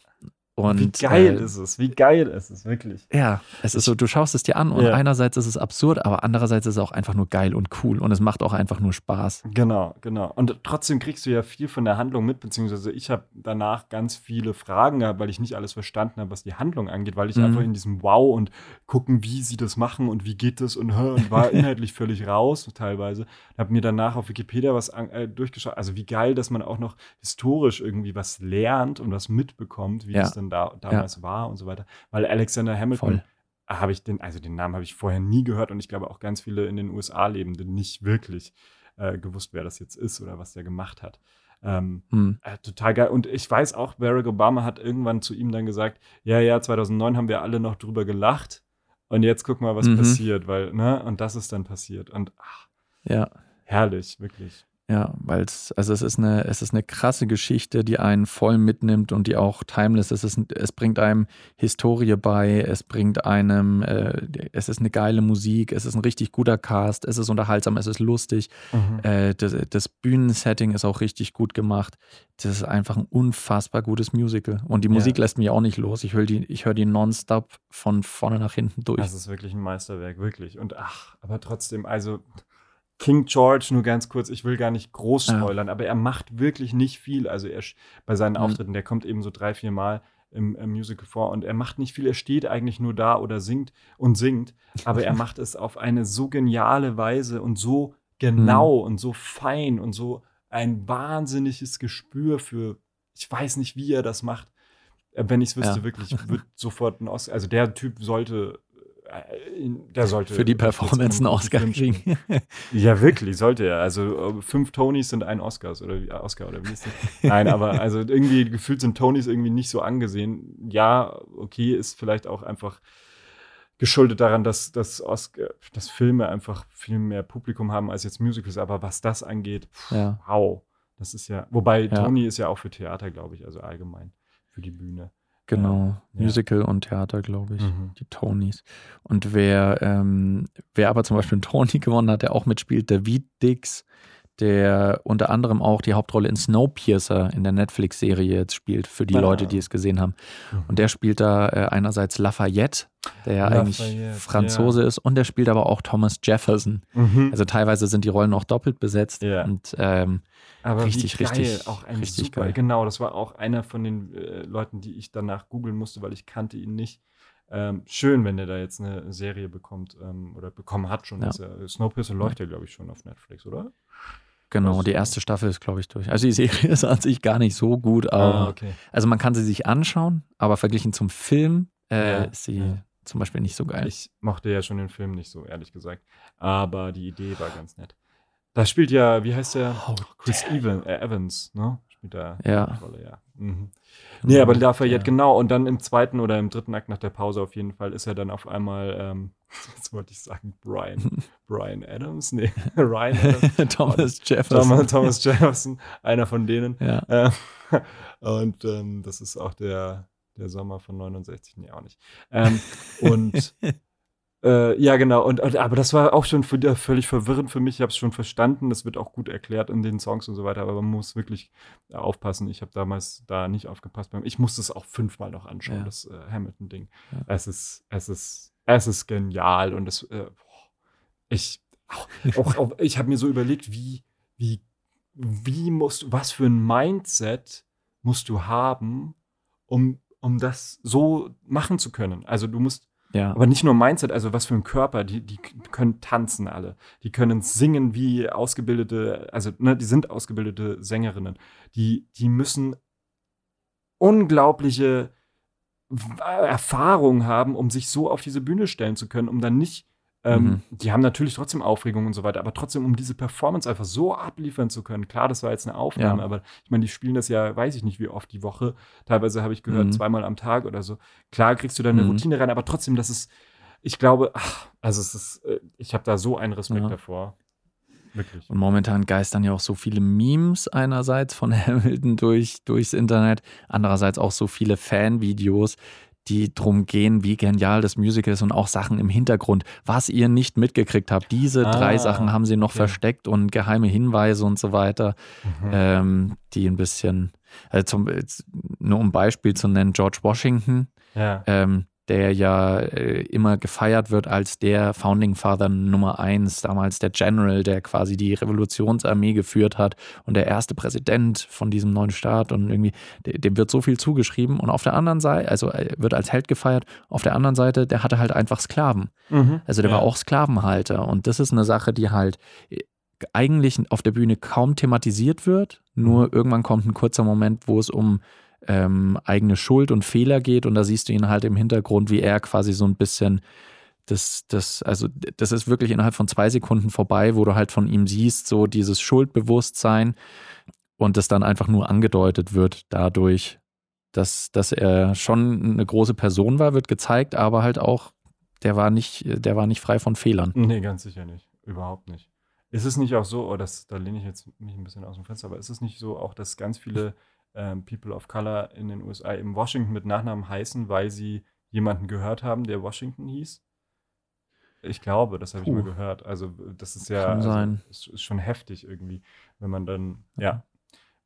Und, wie geil äh, ist es, wie geil ist es, wirklich. Ja, es ist so, du schaust es dir an und ja. einerseits ist es absurd, aber andererseits ist es auch einfach nur geil und cool und es macht auch einfach nur Spaß. Genau, genau. Und trotzdem kriegst du ja viel von der Handlung mit, beziehungsweise ich habe danach ganz viele Fragen gehabt, weil ich nicht alles verstanden habe, was die Handlung angeht, weil ich mhm. einfach in diesem Wow und gucken, wie sie das machen und wie geht das und, und war inhaltlich völlig raus teilweise. Habe mir danach auf Wikipedia was an, äh, durchgeschaut. Also wie geil, dass man auch noch historisch irgendwie was lernt und was mitbekommt, wie ja. das dann da, damals ja. war und so weiter. Weil Alexander Hamilton habe ich den, also den Namen habe ich vorher nie gehört und ich glaube auch ganz viele in den USA lebenden nicht wirklich äh, gewusst, wer das jetzt ist oder was der gemacht hat. Ähm, hm. äh, total geil. Und ich weiß auch, Barack Obama hat irgendwann zu ihm dann gesagt, ja, ja, 2009 haben wir alle noch drüber gelacht und jetzt guck mal, was mhm. passiert, weil, ne, und das ist dann passiert. Und ach, ja. herrlich, wirklich. Ja, weil es, also es ist eine, es ist eine krasse Geschichte, die einen voll mitnimmt und die auch timeless ist. Es, ist, es bringt einem Historie bei, es bringt einem, äh, es ist eine geile Musik, es ist ein richtig guter Cast, es ist unterhaltsam, es ist lustig. Mhm. Äh, das, das Bühnensetting ist auch richtig gut gemacht. Das ist einfach ein unfassbar gutes Musical. Und die Musik ja. lässt mich auch nicht los. Ich höre die, ich höre die nonstop von vorne nach hinten durch. Das ist wirklich ein Meisterwerk, wirklich. Und ach, aber trotzdem, also King George, nur ganz kurz, ich will gar nicht groß spoilern, ja. aber er macht wirklich nicht viel. Also er bei seinen mhm. Auftritten, der kommt eben so drei, vier Mal im, im, Musical vor und er macht nicht viel, er steht eigentlich nur da oder singt und singt, aber er macht es auf eine so geniale Weise und so genau mhm. und so fein und so ein wahnsinniges Gespür für, ich weiß nicht, wie er das macht. Äh, wenn ich es wüsste, ja. wirklich, wird sofort ein Oscar, also der Typ sollte der sollte. Für die Performance einen Oscar kriegen. ja, wirklich, sollte er. Also fünf Tonys sind ein Oscars oder wie, Oscar oder wie ist das? Nein, aber also irgendwie gefühlt sind Tonys irgendwie nicht so angesehen. Ja, okay, ist vielleicht auch einfach geschuldet daran, dass, dass, Oscar, dass Filme einfach viel mehr Publikum haben als jetzt Musicals. Aber was das angeht, pff, ja. wow. Das ist ja, wobei ja. Tony ist ja auch für Theater, glaube ich, also allgemein für die Bühne. Genau, ja. Musical und Theater, glaube ich, mhm. die Tonys. Und wer, ähm, wer aber zum Beispiel einen Tony gewonnen hat, der auch mitspielt, David Dix, der unter anderem auch die Hauptrolle in Snowpiercer in der Netflix-Serie jetzt spielt, für die ah. Leute, die es gesehen haben. Mhm. Und der spielt da äh, einerseits Lafayette, der ja eigentlich Franzose ja. ist, und der spielt aber auch Thomas Jefferson. Mhm. Also teilweise sind die Rollen auch doppelt besetzt. Ja. Und ähm, aber richtig, richtig, auch ein richtig super, geil. Genau, das war auch einer von den äh, Leuten, die ich danach googeln musste, weil ich kannte ihn nicht. Ähm, schön, wenn der da jetzt eine Serie bekommt ähm, oder bekommen hat schon. Ja. Snowpiercer läuft ja, glaube ich, schon auf Netflix, oder? Genau, die erste Staffel ist, glaube ich, durch. Also die Serie ist an sich gar nicht so gut, aber ah, okay. also man kann sie sich anschauen, aber verglichen zum Film äh, ja, ist sie ja. zum Beispiel nicht so geil. Ich mochte ja schon den Film nicht so, ehrlich gesagt. Aber die Idee war ganz nett. Da spielt ja, wie heißt der? Oh, Chris Even, äh, Evans, ne? Spielt da ja. eine Rolle, ja. Mhm. Nee, aber Lafayette, ja. genau. Und dann im zweiten oder im dritten Akt nach der Pause auf jeden Fall ist er dann auf einmal, ähm, jetzt wollte ich sagen, Brian. Brian Adams? Nee, Ryan Adams. Thomas Jefferson. Thomas, Thomas, Jefferson, einer von denen. Ja. Äh, und ähm, das ist auch der, der Sommer von 69, nee, auch nicht. Ähm, und Äh, ja, genau. Und, und, aber das war auch schon für, völlig verwirrend für mich. Ich habe es schon verstanden. Das wird auch gut erklärt in den Songs und so weiter. Aber man muss wirklich aufpassen. Ich habe damals da nicht aufgepasst. Ich musste es auch fünfmal noch anschauen, ja. das äh, Hamilton-Ding. Ja. Es ist, es ist, es ist genial. Und es, äh, ich, auch, auch, ich habe mir so überlegt, wie, wie, wie musst du, was für ein Mindset musst du haben, um, um das so machen zu können. Also du musst ja. Aber nicht nur Mindset, also was für ein Körper, die, die können tanzen alle. Die können singen wie ausgebildete, also ne, die sind ausgebildete Sängerinnen. Die, die müssen unglaubliche Erfahrung haben, um sich so auf diese Bühne stellen zu können, um dann nicht ähm, mhm. Die haben natürlich trotzdem Aufregung und so weiter, aber trotzdem, um diese Performance einfach so abliefern zu können. Klar, das war jetzt eine Aufnahme, ja. aber ich meine, die spielen das ja, weiß ich nicht, wie oft die Woche. Teilweise habe ich gehört, mhm. zweimal am Tag oder so. Klar kriegst du da eine mhm. Routine rein, aber trotzdem, das ist, ich glaube, ach, also es ist, äh, ich habe da so einen Respekt ja. davor. Wirklich. Und momentan geistern ja auch so viele Memes einerseits von Hamilton durch, durchs Internet, andererseits auch so viele Fanvideos, die drum gehen, wie genial das Musical ist und auch Sachen im Hintergrund, was ihr nicht mitgekriegt habt. Diese ah, drei Sachen haben sie noch okay. versteckt und geheime Hinweise und so weiter, mhm. ähm, die ein bisschen, also zum, nur um Beispiel zu nennen, George Washington. Ja. Ähm, der ja äh, immer gefeiert wird als der Founding Father Nummer eins, damals der General, der quasi die Revolutionsarmee geführt hat und der erste Präsident von diesem neuen Staat und irgendwie, dem wird so viel zugeschrieben und auf der anderen Seite, also er wird als Held gefeiert, auf der anderen Seite, der hatte halt einfach Sklaven. Mhm, also der ja. war auch Sklavenhalter und das ist eine Sache, die halt äh, eigentlich auf der Bühne kaum thematisiert wird, nur mhm. irgendwann kommt ein kurzer Moment, wo es um ähm, eigene Schuld und Fehler geht und da siehst du ihn halt im Hintergrund, wie er quasi so ein bisschen das, das, also das ist wirklich innerhalb von zwei Sekunden vorbei, wo du halt von ihm siehst, so dieses Schuldbewusstsein und das dann einfach nur angedeutet wird dadurch, dass, dass er schon eine große Person war, wird gezeigt, aber halt auch, der war nicht, der war nicht frei von Fehlern. Nee, ganz sicher nicht. Überhaupt nicht. Ist es nicht auch so, oh, das, da lehne ich jetzt mich ein bisschen aus dem Fenster, aber ist es nicht so auch, dass ganz viele ähm, People of Color in den USA eben Washington mit Nachnamen heißen, weil sie jemanden gehört haben, der Washington hieß. Ich glaube, das habe ich mal gehört. Also, das ist ja also, ist, schon heftig irgendwie, wenn man dann ja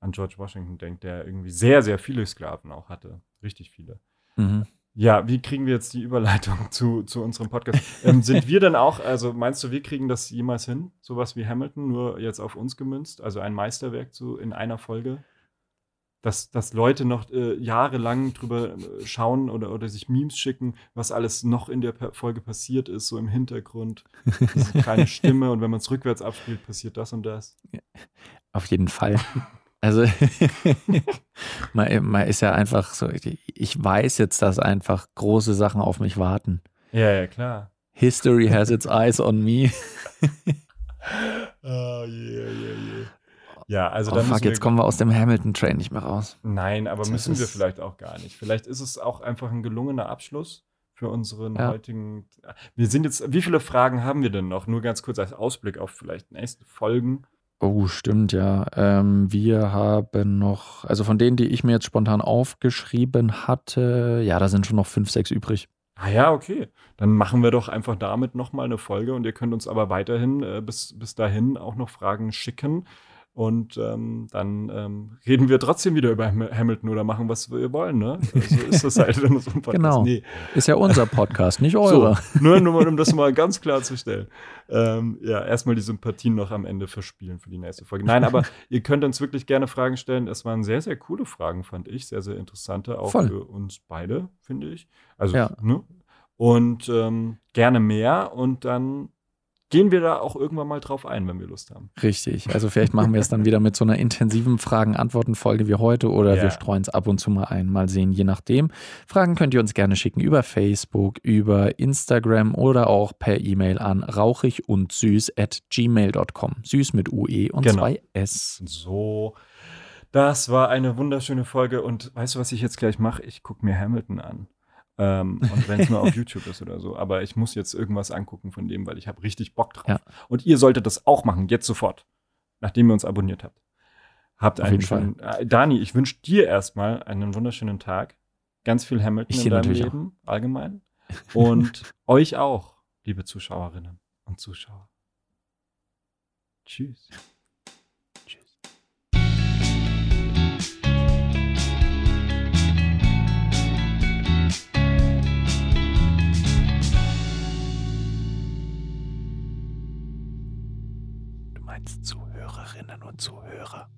an George Washington denkt, der irgendwie sehr, sehr viele Sklaven auch hatte. Richtig viele. Mhm. Ja, wie kriegen wir jetzt die Überleitung zu, zu unserem Podcast? ähm, sind wir denn auch, also meinst du, wir kriegen das jemals hin? Sowas wie Hamilton, nur jetzt auf uns gemünzt? Also ein Meisterwerk zu, in einer Folge? Dass, dass Leute noch äh, jahrelang drüber äh, schauen oder, oder sich Memes schicken, was alles noch in der Folge passiert ist, so im Hintergrund. Diese kleine Stimme und wenn man es rückwärts abspielt, passiert das und das. Auf jeden Fall. Also man, man ist ja einfach so, ich weiß jetzt, dass einfach große Sachen auf mich warten. Ja, ja, klar. History has its eyes on me. oh, yeah, yeah, yeah. Ja, also oh, dann fuck, jetzt kommen wir aus dem Hamilton-Train nicht mehr raus. Nein, aber das müssen wir vielleicht auch gar nicht. Vielleicht ist es auch einfach ein gelungener Abschluss für unseren ja. heutigen. Wir sind jetzt, wie viele Fragen haben wir denn noch? Nur ganz kurz als Ausblick auf vielleicht nächste Folgen. Oh, stimmt, ja. Ähm, wir haben noch, also von denen, die ich mir jetzt spontan aufgeschrieben hatte, ja, da sind schon noch fünf, sechs übrig. Ah ja, okay. Dann machen wir doch einfach damit nochmal eine Folge und ihr könnt uns aber weiterhin äh, bis, bis dahin auch noch Fragen schicken. Und ähm, dann ähm, reden wir trotzdem wieder über Hamilton oder machen, was wir wollen. Ne? So also ist das halt in unserem Podcast. Genau. Nee. Ist ja unser Podcast, nicht eurer. So, nur, nur um das mal ganz klar zu stellen. Ähm, ja, erstmal die Sympathien noch am Ende verspielen für die nächste Folge. Nein, aber ihr könnt uns wirklich gerne Fragen stellen. Es waren sehr, sehr coole Fragen, fand ich. Sehr, sehr interessante, auch Voll. für uns beide, finde ich. Also, ja. ne? Und ähm, gerne mehr. Und dann gehen wir da auch irgendwann mal drauf ein, wenn wir Lust haben. Richtig. Also vielleicht machen wir es dann wieder mit so einer intensiven Fragen-Antworten-Folge wie heute oder ja. wir streuen es ab und zu mal ein. Mal sehen, je nachdem. Fragen könnt ihr uns gerne schicken über Facebook, über Instagram oder auch per E-Mail an rauchig und süß at gmail.com. Süß mit UE und genau. zwei S. So. Das war eine wunderschöne Folge und weißt du, was ich jetzt gleich mache? Ich gucke mir Hamilton an. Ähm, und wenn es nur auf YouTube ist oder so. Aber ich muss jetzt irgendwas angucken von dem, weil ich habe richtig Bock drauf. Ja. Und ihr solltet das auch machen, jetzt sofort, nachdem ihr uns abonniert habt. Habt auf einen schönen. Äh, Dani, ich wünsche dir erstmal einen wunderschönen Tag. Ganz viel Hamilton ich in deinem Leben, auch. allgemein. Und euch auch, liebe Zuschauerinnen und Zuschauer. Tschüss. Als Zuhörerinnen und Zuhörer.